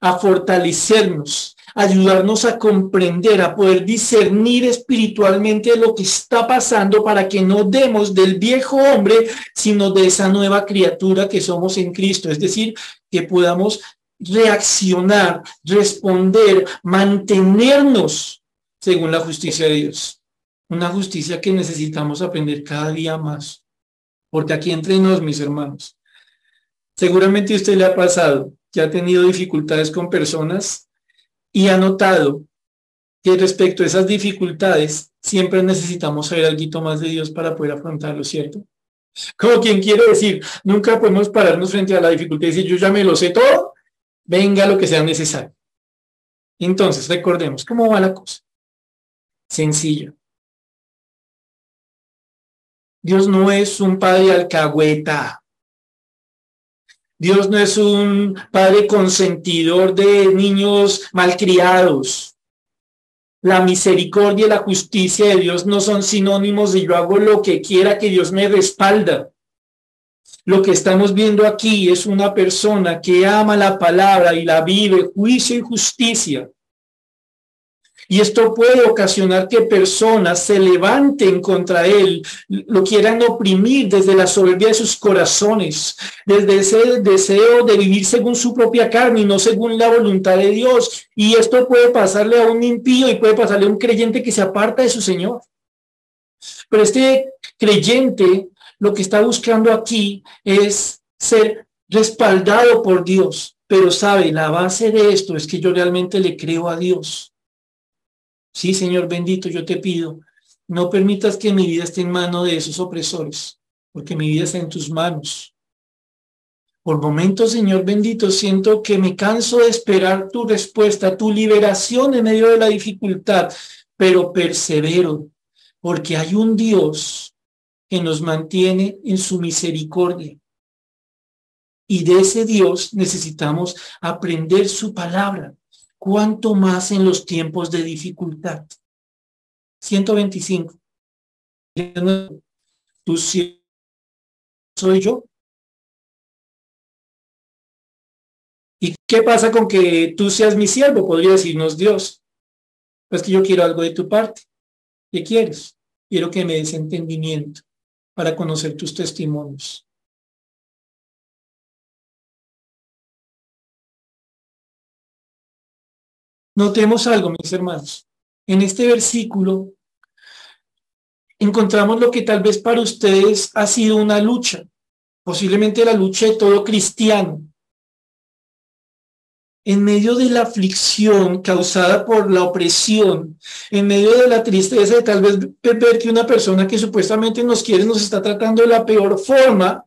a fortalecernos, ayudarnos a comprender, a poder discernir espiritualmente lo que está pasando para que no demos del viejo hombre, sino de esa nueva criatura que somos en Cristo. Es decir, que podamos reaccionar, responder, mantenernos según la justicia de Dios. Una justicia que necesitamos aprender cada día más. Porque aquí entre nos, mis hermanos, seguramente usted le ha pasado que ha tenido dificultades con personas y ha notado que respecto a esas dificultades siempre necesitamos saber algo más de Dios para poder afrontarlo, ¿cierto? Como quien quiere decir, nunca podemos pararnos frente a la dificultad y decir, yo ya me lo sé todo, venga lo que sea necesario. Entonces, recordemos, ¿cómo va la cosa? Sencilla. Dios no es un padre alcahueta. Dios no es un padre consentidor de niños malcriados. La misericordia y la justicia de Dios no son sinónimos de yo hago lo que quiera que Dios me respalda. Lo que estamos viendo aquí es una persona que ama la palabra y la vive, juicio y justicia. Y esto puede ocasionar que personas se levanten contra él, lo quieran oprimir desde la soberbia de sus corazones, desde ese deseo de vivir según su propia carne y no según la voluntad de Dios. Y esto puede pasarle a un impío y puede pasarle a un creyente que se aparta de su Señor. Pero este creyente lo que está buscando aquí es ser respaldado por Dios. Pero sabe, la base de esto es que yo realmente le creo a Dios. Sí, Señor bendito, yo te pido, no permitas que mi vida esté en mano de esos opresores, porque mi vida está en tus manos. Por momentos, Señor bendito, siento que me canso de esperar tu respuesta, tu liberación en medio de la dificultad, pero persevero, porque hay un Dios que nos mantiene en su misericordia. Y de ese Dios necesitamos aprender su palabra cuánto más en los tiempos de dificultad. 125. Tú soy yo. ¿Y qué pasa con que tú seas mi siervo? Podría decirnos Dios. Pues que yo quiero algo de tu parte. ¿Qué quieres? Quiero que me des entendimiento para conocer tus testimonios. Notemos algo, mis hermanos. En este versículo encontramos lo que tal vez para ustedes ha sido una lucha, posiblemente la lucha de todo cristiano. En medio de la aflicción causada por la opresión, en medio de la tristeza de tal vez ver que una persona que supuestamente nos quiere nos está tratando de la peor forma,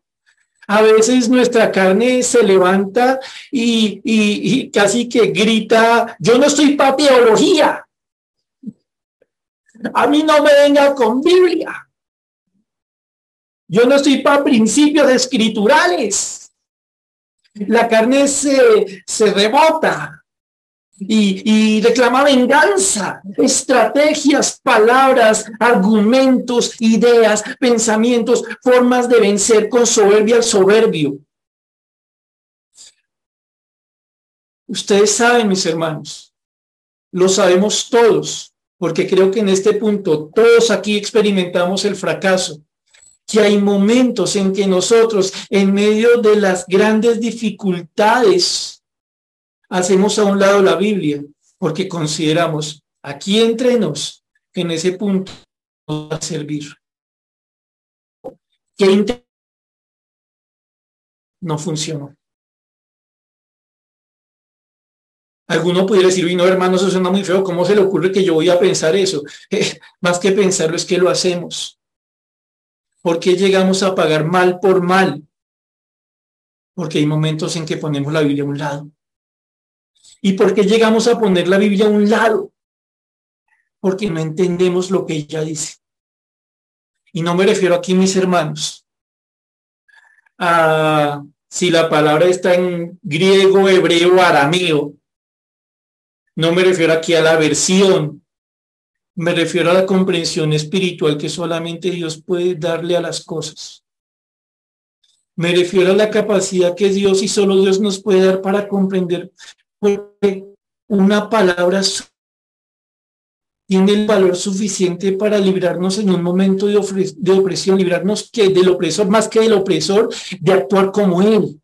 a veces nuestra carne se levanta y, casi que grita, yo no estoy para teología. A mí no me venga con Biblia. Yo no estoy para principios escriturales. La carne se, se rebota y, reclama venganza, estrategias, palabras, argumentos, ideas, pensamientos, formas de vencer con soberbia al soberbio. Ustedes saben, mis hermanos, lo sabemos todos, porque creo que en este punto todos aquí experimentamos el fracaso, que hay momentos en que nosotros, en medio de las grandes dificultades, hacemos a un lado la Biblia porque consideramos aquí entre nos en ese punto va a servir. Que no funcionó. Alguno pudiera decir, uy, no, hermano, eso suena muy feo, ¿cómo se le ocurre que yo voy a pensar eso? más que pensarlo es que lo hacemos. ¿Por qué llegamos a pagar mal por mal? Porque hay momentos en que ponemos la Biblia a un lado. ¿Y por qué llegamos a poner la Biblia a un lado? Porque no entendemos lo que ella dice. Y no me refiero aquí, mis hermanos, a si la palabra está en griego, hebreo, arameo. No me refiero aquí a la versión, me refiero a la comprensión espiritual que solamente Dios puede darle a las cosas. Me refiero a la capacidad que Dios y solo Dios nos puede dar para comprender. Una palabra tiene el valor suficiente para librarnos en un momento de, opresión, librarnos que del opresor, más que del opresor, de actuar como él,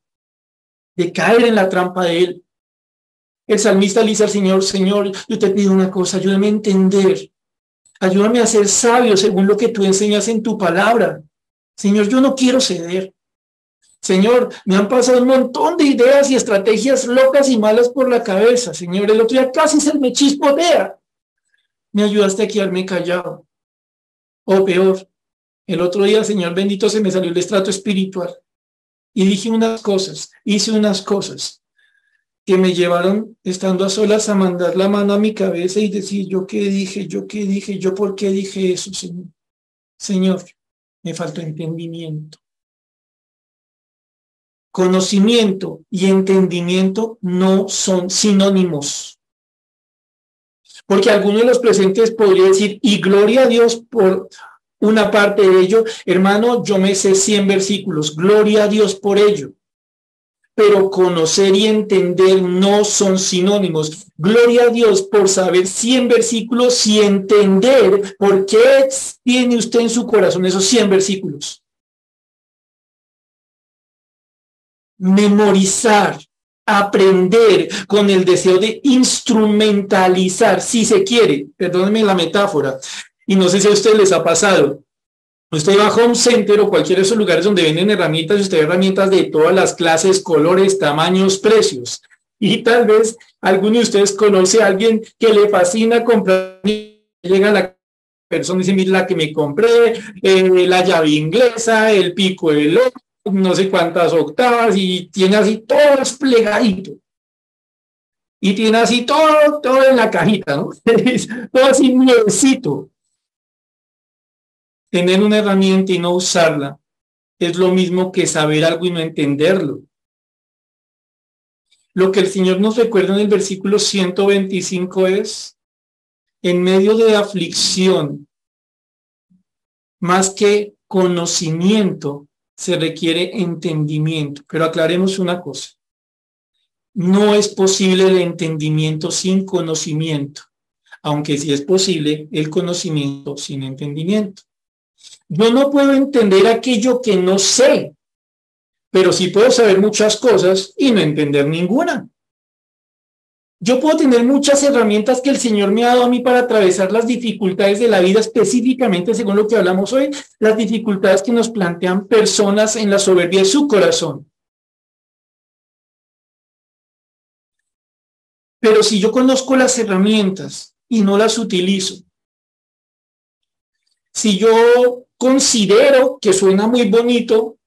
de caer en la trampa de él. El salmista dice al Señor, Señor, yo te pido una cosa, ayúdame a entender, ayúdame a ser sabio según lo que tú enseñas en tu palabra. Señor, yo no quiero ceder. Señor, me han pasado un montón de ideas y estrategias locas y malas por la cabeza. Señor, el otro día casi se me chispotea me ayudaste a quedarme callado. O peor, el otro día, Señor bendito, se me salió el estrato espiritual y dije unas cosas, hice unas cosas que me llevaron, estando a solas, a mandar la mano a mi cabeza y decir, yo qué dije, yo qué dije, yo por qué dije eso, Señor. Señor, me faltó entendimiento. Conocimiento y entendimiento no son sinónimos. Porque alguno de los presentes podría decir, y gloria a Dios por una parte de ello, hermano, yo me sé 100 versículos, gloria a Dios por ello. Pero conocer y entender no son sinónimos. Gloria a Dios por saber 100 versículos y entender por qué tiene usted en su corazón esos 100 versículos. Memorizar aprender con el deseo de instrumentalizar, si se quiere, perdónenme la metáfora, y no sé si a ustedes les ha pasado. Usted va a Home Center o cualquiera de esos lugares donde venden herramientas y usted ve herramientas de todas las clases, colores, tamaños, precios. Y tal vez alguno de ustedes conoce a alguien que le fascina comprar, llega la persona y dice, mira la que me compré, eh, la llave inglesa, el pico del otro, no sé cuántas octavas y tiene así todo desplegadito. Y tiene así todo, todo en la cajita, ¿no? todo así nuevecito. Tener una herramienta y no usarla es lo mismo que saber algo y no entenderlo. Lo que el Señor nos recuerda en el versículo 125 es, en medio de aflicción, más que conocimiento, se requiere entendimiento. Pero aclaremos una cosa. No es posible el entendimiento sin conocimiento, aunque sí es posible el conocimiento sin entendimiento. Yo no puedo entender aquello que no sé, pero sí puedo saber muchas cosas y no entender ninguna. Yo puedo tener muchas herramientas que el Señor me ha dado a mí para atravesar las dificultades de la vida, específicamente según lo que hablamos hoy, las dificultades que nos plantean personas en la soberbia de su corazón. Pero si yo conozco las herramientas y no las utilizo, si yo considero que suena muy bonito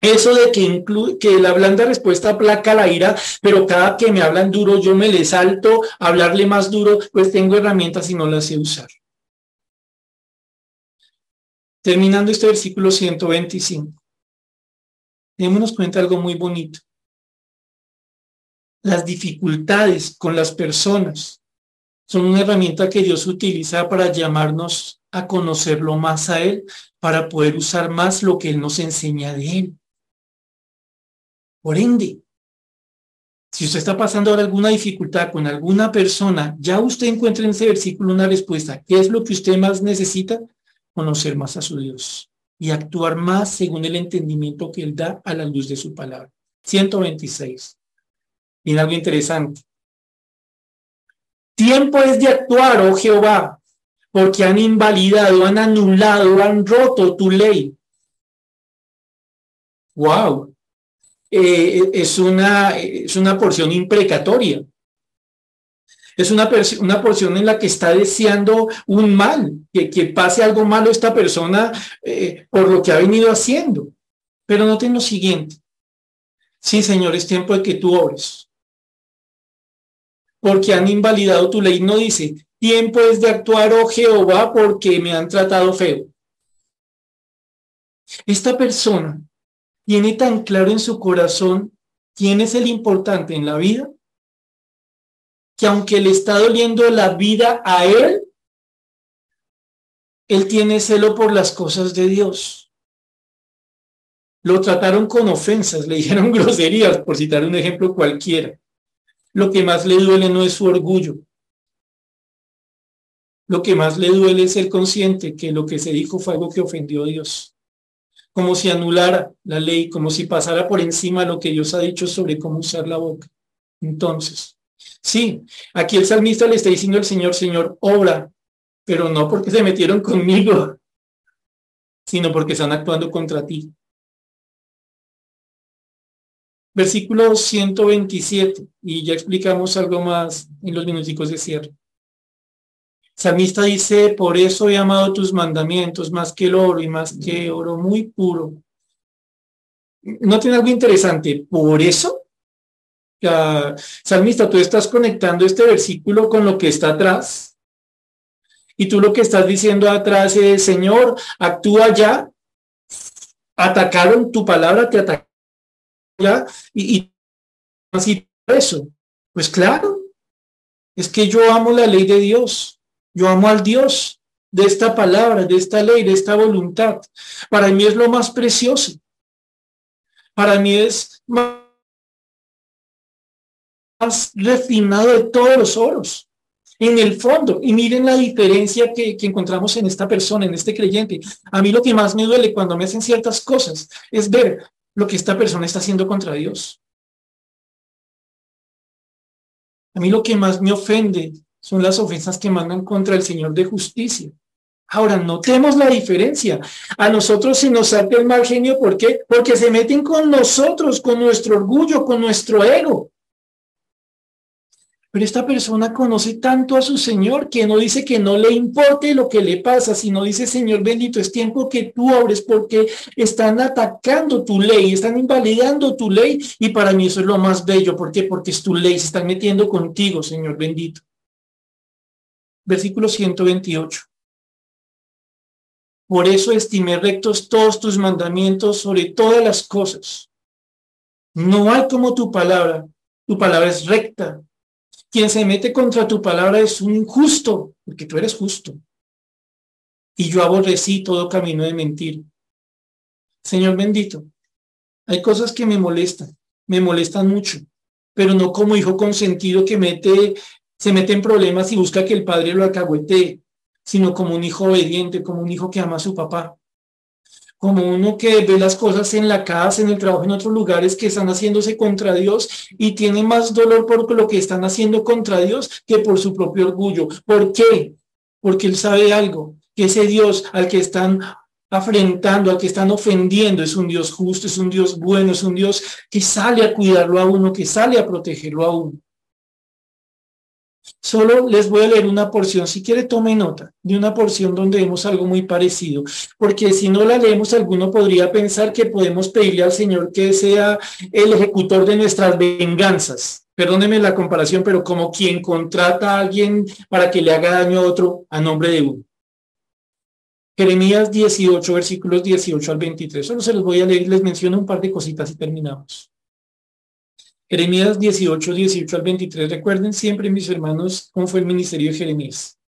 eso de que, que la blanda respuesta aplaca la ira, pero cada que me hablan duro yo me les salto, hablarle más duro, pues tengo herramientas y no las sé usar. Terminando este versículo 125. Démonos cuenta algo muy bonito. Las dificultades con las personas son una herramienta que Dios utiliza para llamarnos a conocerlo más a Él, para poder usar más lo que Él nos enseña de Él. Por ende, si usted está pasando ahora alguna dificultad con alguna persona, ya usted encuentra en ese versículo una respuesta. ¿Qué es lo que usted más necesita? Conocer más a su Dios y actuar más según el entendimiento que Él da a la luz de su palabra. 126. Viene algo interesante. Tiempo es de actuar, oh Jehová, porque han invalidado, han anulado, han roto tu ley. Wow. Eh, es, una, es una porción imprecatoria. Es una, una porción en la que está deseando un mal, que, que pase algo malo esta persona eh, por lo que ha venido haciendo. Pero noten lo siguiente. Sí, Señor, es tiempo de que tú ores. Porque han invalidado tu ley. No dice, tiempo es de actuar, oh Jehová, porque me han tratado feo. Esta persona tiene tan claro en su corazón quién es el importante en la vida, que aunque le está doliendo la vida a él, él tiene celo por las cosas de Dios. Lo trataron con ofensas, le dijeron groserías, por citar un ejemplo cualquiera. Lo que más le duele no es su orgullo. Lo que más le duele es el consciente que lo que se dijo fue algo que ofendió a Dios. Como si anulara la ley, como si pasara por encima lo que Dios ha dicho sobre cómo usar la boca. Entonces, sí, aquí el salmista le está diciendo al Señor, Señor, obra pero no porque se metieron conmigo, sino porque están actuando contra ti. Versículo 127, y ya explicamos algo más en los minuticos de cierre. Salmista dice, por eso he amado tus mandamientos más que el oro y más que oro muy puro. ¿No tiene algo interesante? Por eso, ya, Salmista, tú estás conectando este versículo con lo que está atrás y tú lo que estás diciendo atrás es, Señor, actúa ya. Atacaron tu palabra, te atacaron ya. Y, y así eso. Pues claro, es que yo amo la ley de Dios. Yo amo al Dios de esta palabra, de esta ley, de esta voluntad. Para mí es lo más precioso. Para mí es más refinado de todos los oros en el fondo. Y miren la diferencia que, encontramos en esta persona, en este creyente. A mí lo que más me duele cuando me hacen ciertas cosas es ver lo que esta persona está haciendo contra Dios. A mí lo que más me ofende son las ofensas que mandan contra el Señor de justicia. Ahora, notemos la diferencia. A nosotros se nos saca el mal genio, ¿por qué? Porque se meten con nosotros, con nuestro orgullo, con nuestro ego. Pero esta persona conoce tanto a su Señor que no dice que no le importe lo que le pasa, sino dice, Señor bendito, es tiempo que tú obres porque están atacando tu ley, están invalidando tu ley y para mí eso es lo más bello. ¿Por qué? Porque es tu ley, se están metiendo contigo, Señor bendito. Versículo 128. Por eso estimé rectos todos tus mandamientos sobre todas las cosas. No hay como tu palabra. Tu palabra es recta, quien se mete contra tu palabra es un injusto, porque tú eres justo. Y yo aborrecí todo camino de mentir. Señor bendito, hay cosas que me molestan, me molestan mucho, pero no como hijo consentido que mete, se mete en problemas y busca que el padre lo acahuetee, sino como un hijo obediente, como un hijo que ama a su papá como uno que ve las cosas en la casa, en el trabajo, en otros lugares que están haciéndose contra Dios y tiene más dolor por lo que están haciendo contra Dios que por su propio orgullo. ¿Por qué? Porque él sabe algo, que ese Dios al que están afrentando, al que están ofendiendo, es un Dios justo, es un Dios bueno, es un Dios que sale a cuidarlo a uno, que sale a protegerlo a uno. Solo les voy a leer una porción, si quiere tome nota de una porción donde vemos algo muy parecido, porque si no la leemos, alguno podría pensar que podemos pedirle al Señor que sea el ejecutor de nuestras venganzas. Perdóneme la comparación, pero como quien contrata a alguien para que le haga daño a otro a nombre de uno. Jeremías 18, versículos 18 al 23. Solo se los voy a leer, les menciono un par de cositas y terminamos. Jeremías 18, 18 al 23. Recuerden siempre, mis hermanos, cómo fue el ministerio de Jeremías.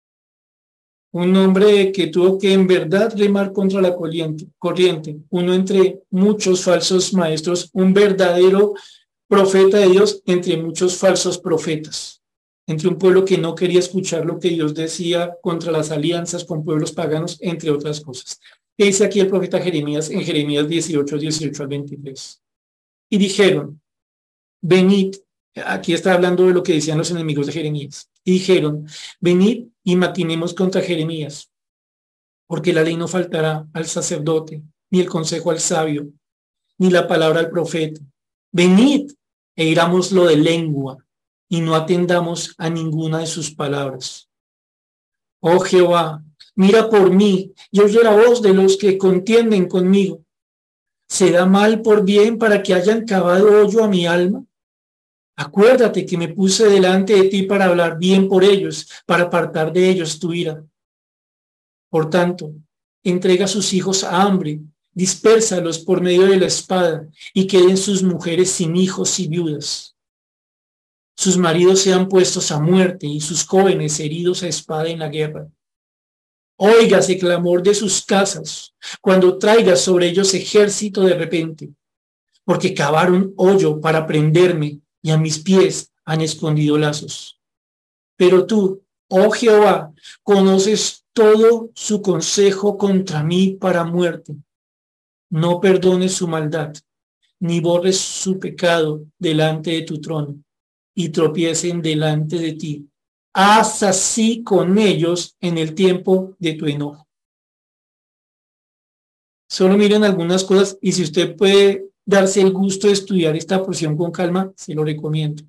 Un hombre que tuvo que en verdad remar contra la corriente, corriente, uno entre muchos falsos maestros, un verdadero profeta de Dios entre muchos falsos profetas, entre un pueblo que no quería escuchar lo que Dios decía contra las alianzas con pueblos paganos, entre otras cosas. ¿Qué dice aquí el profeta Jeremías en Jeremías 18, 18 al 23? Y dijeron, venid, aquí está hablando de lo que decían los enemigos de Jeremías, y dijeron, venid y matinemos contra Jeremías, porque la ley no faltará al sacerdote, ni el consejo al sabio, ni la palabra al profeta. Venid e irámoslo de lengua, y no atendamos a ninguna de sus palabras. Oh Jehová, mira por mí y oye la voz de los que contienden conmigo. ¿Se da mal por bien para que hayan cavado hoyo a mi alma? Acuérdate que me puse delante de ti para hablar bien por ellos, para apartar de ellos tu ira. Por tanto, entrega a sus hijos a hambre Dispérsalos por medio de la espada y queden sus mujeres sin hijos y viudas. Sus maridos sean puestos a muerte y sus jóvenes heridos a espada en la guerra. Óigase clamor de sus casas cuando traiga sobre ellos ejército de repente, porque cavaron hoyo para prenderme y a mis pies han escondido lazos. Pero tú, oh Jehová, conoces todo su consejo contra mí para muerte no perdones su maldad, ni borres su pecado delante de tu trono, y tropiecen delante de ti. Haz así con ellos en el tiempo de tu enojo. Solo miren algunas cosas y si usted puede darse el gusto de estudiar esta porción con calma, se lo recomiendo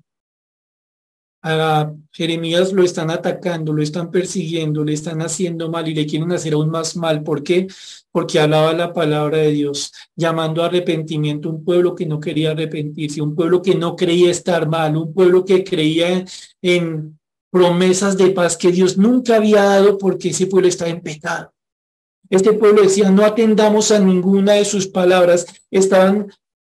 a Jeremías lo están atacando, lo están persiguiendo, le están haciendo mal y le quieren hacer aún más mal. ¿Por qué? Porque hablaba la palabra de Dios, llamando a arrepentimiento un pueblo que no quería arrepentirse, un pueblo que no creía estar mal, un pueblo que creía en promesas de paz que Dios nunca había dado porque ese pueblo estaba en pecado. Este pueblo decía, no atendamos a ninguna de sus palabras, estaban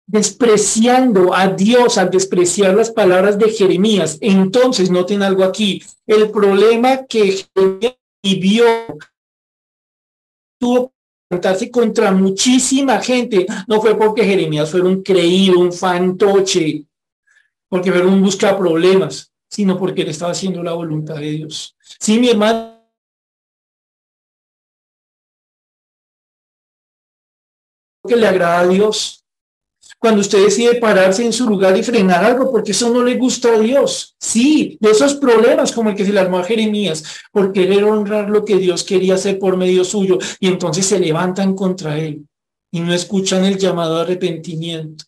despreciando a Dios al despreciar las palabras de Jeremías. Entonces, noten algo aquí, el problema que Jeremías vivió tuvo que contra muchísima gente, no fue porque Jeremías fuera un creído, un fantoche, porque fuera un busca problemas, sino porque él estaba haciendo la voluntad de Dios. Sí, mi hermano. que le agrada a Dios, cuando usted decide pararse en su lugar y frenar algo, porque eso no le gusta a Dios. Sí, de esos problemas como el que se le armó a Jeremías, por querer honrar lo que Dios quería hacer por medio suyo, y entonces se levantan contra él y no escuchan el llamado a arrepentimiento.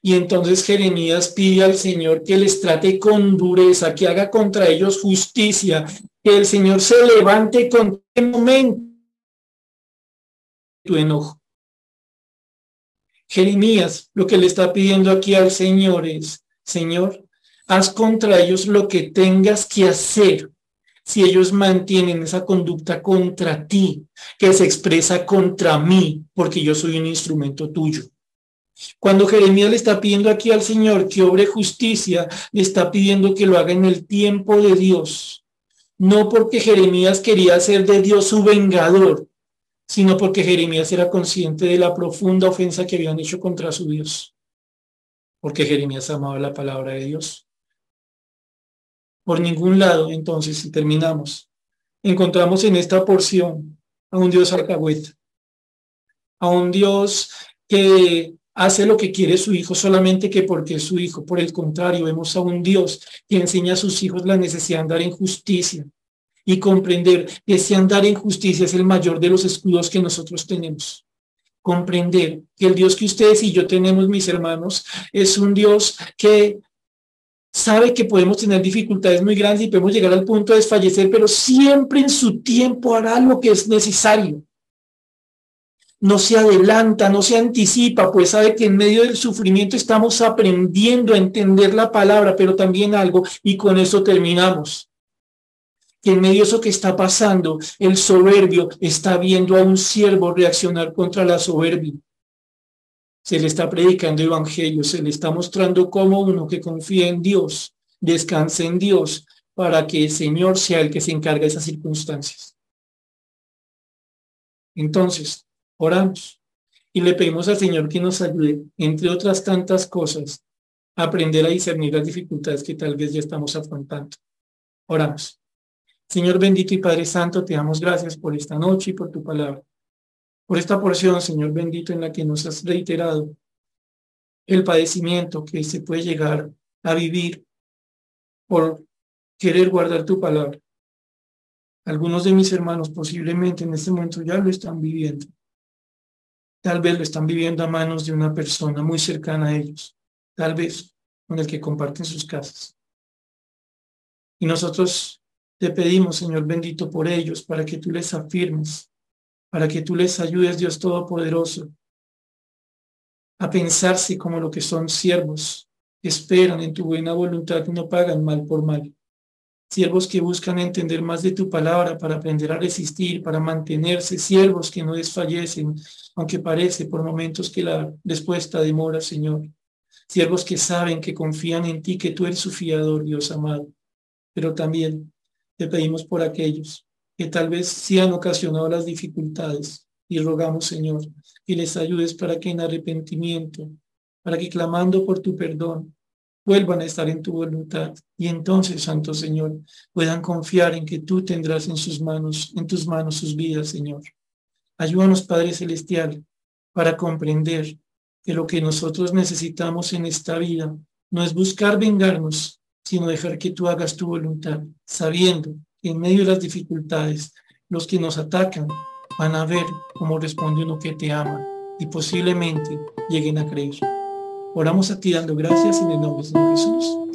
Y entonces Jeremías pide al Señor que les trate con dureza, que haga contra ellos justicia, que el Señor se levante con momento tu enojo. Jeremías lo que le está pidiendo aquí al Señor es, Señor, haz contra ellos lo que tengas que hacer si ellos mantienen esa conducta contra ti, que se expresa contra mí, porque yo soy un instrumento tuyo. Cuando Jeremías le está pidiendo aquí al Señor que obre justicia, le está pidiendo que lo haga en el tiempo de Dios. No porque Jeremías quería ser de Dios su vengador, sino porque Jeremías era consciente de la profunda ofensa que habían hecho contra su Dios, porque Jeremías amaba la palabra de Dios. Por ningún lado, entonces, si terminamos, encontramos en esta porción a un Dios alcahueta, a un Dios que hace lo que quiere su hijo solamente que porque es su hijo. Por el contrario, vemos a un Dios que enseña a sus hijos la necesidad de andar en justicia, y comprender que ese andar en justicia es el mayor de los escudos que nosotros tenemos. Comprender que el Dios que ustedes y yo tenemos, mis hermanos, es un Dios que sabe que podemos tener dificultades muy grandes y podemos llegar al punto de desfallecer, pero siempre en su tiempo hará lo que es necesario. No se adelanta, no se anticipa, pues sabe que en medio del sufrimiento estamos aprendiendo a entender la palabra, pero también algo, y con eso terminamos que en medio de eso que está pasando, el soberbio está viendo a un siervo reaccionar contra la soberbia. Se le está predicando evangelio, se le está mostrando como uno que confía en Dios, descanse en Dios, para que el Señor sea el que se encargue de esas circunstancias. Entonces, oramos y le pedimos al Señor que nos ayude, entre otras tantas cosas, a aprender a discernir las dificultades que tal vez ya estamos afrontando. Oramos. Señor bendito y Padre Santo, te damos gracias por esta noche y por tu palabra. Por esta porción, Señor bendito, en la que nos has reiterado el padecimiento que se puede llegar a vivir por querer guardar tu palabra. Algunos de mis hermanos posiblemente en este momento ya lo están viviendo. Tal vez lo están viviendo a manos de una persona muy cercana a ellos, tal vez con el que comparten sus casas. Y nosotros te pedimos, Señor bendito, por ellos, para que tú les afirmes, para que tú les ayudes, Dios Todopoderoso, a pensarse como lo que son siervos, esperan en tu buena voluntad y no pagan mal por mal. siervos que buscan entender más de tu palabra para aprender a resistir, para mantenerse, siervos que no desfallecen, aunque parece por momentos que la respuesta demora, Señor. Siervos que saben, que confían en ti, que tú eres su fiador, Dios amado. Pero también te pedimos por aquellos que tal vez sí han ocasionado las dificultades y rogamos, Señor, que les ayudes para que en arrepentimiento, para que clamando por tu perdón, vuelvan a estar en tu voluntad y entonces, Santo Señor, puedan confiar en que tú tendrás en sus manos, en tus manos sus vidas, Señor. Ayúdanos, Padre Celestial, para comprender que lo que nosotros necesitamos en esta vida no es buscar vengarnos, sino dejar que tú hagas tu voluntad, sabiendo que en medio de las dificultades, los que nos atacan van a ver cómo responde uno que te ama y posiblemente lleguen a creer. Oramos a ti dando gracias en el nombre de Jesús.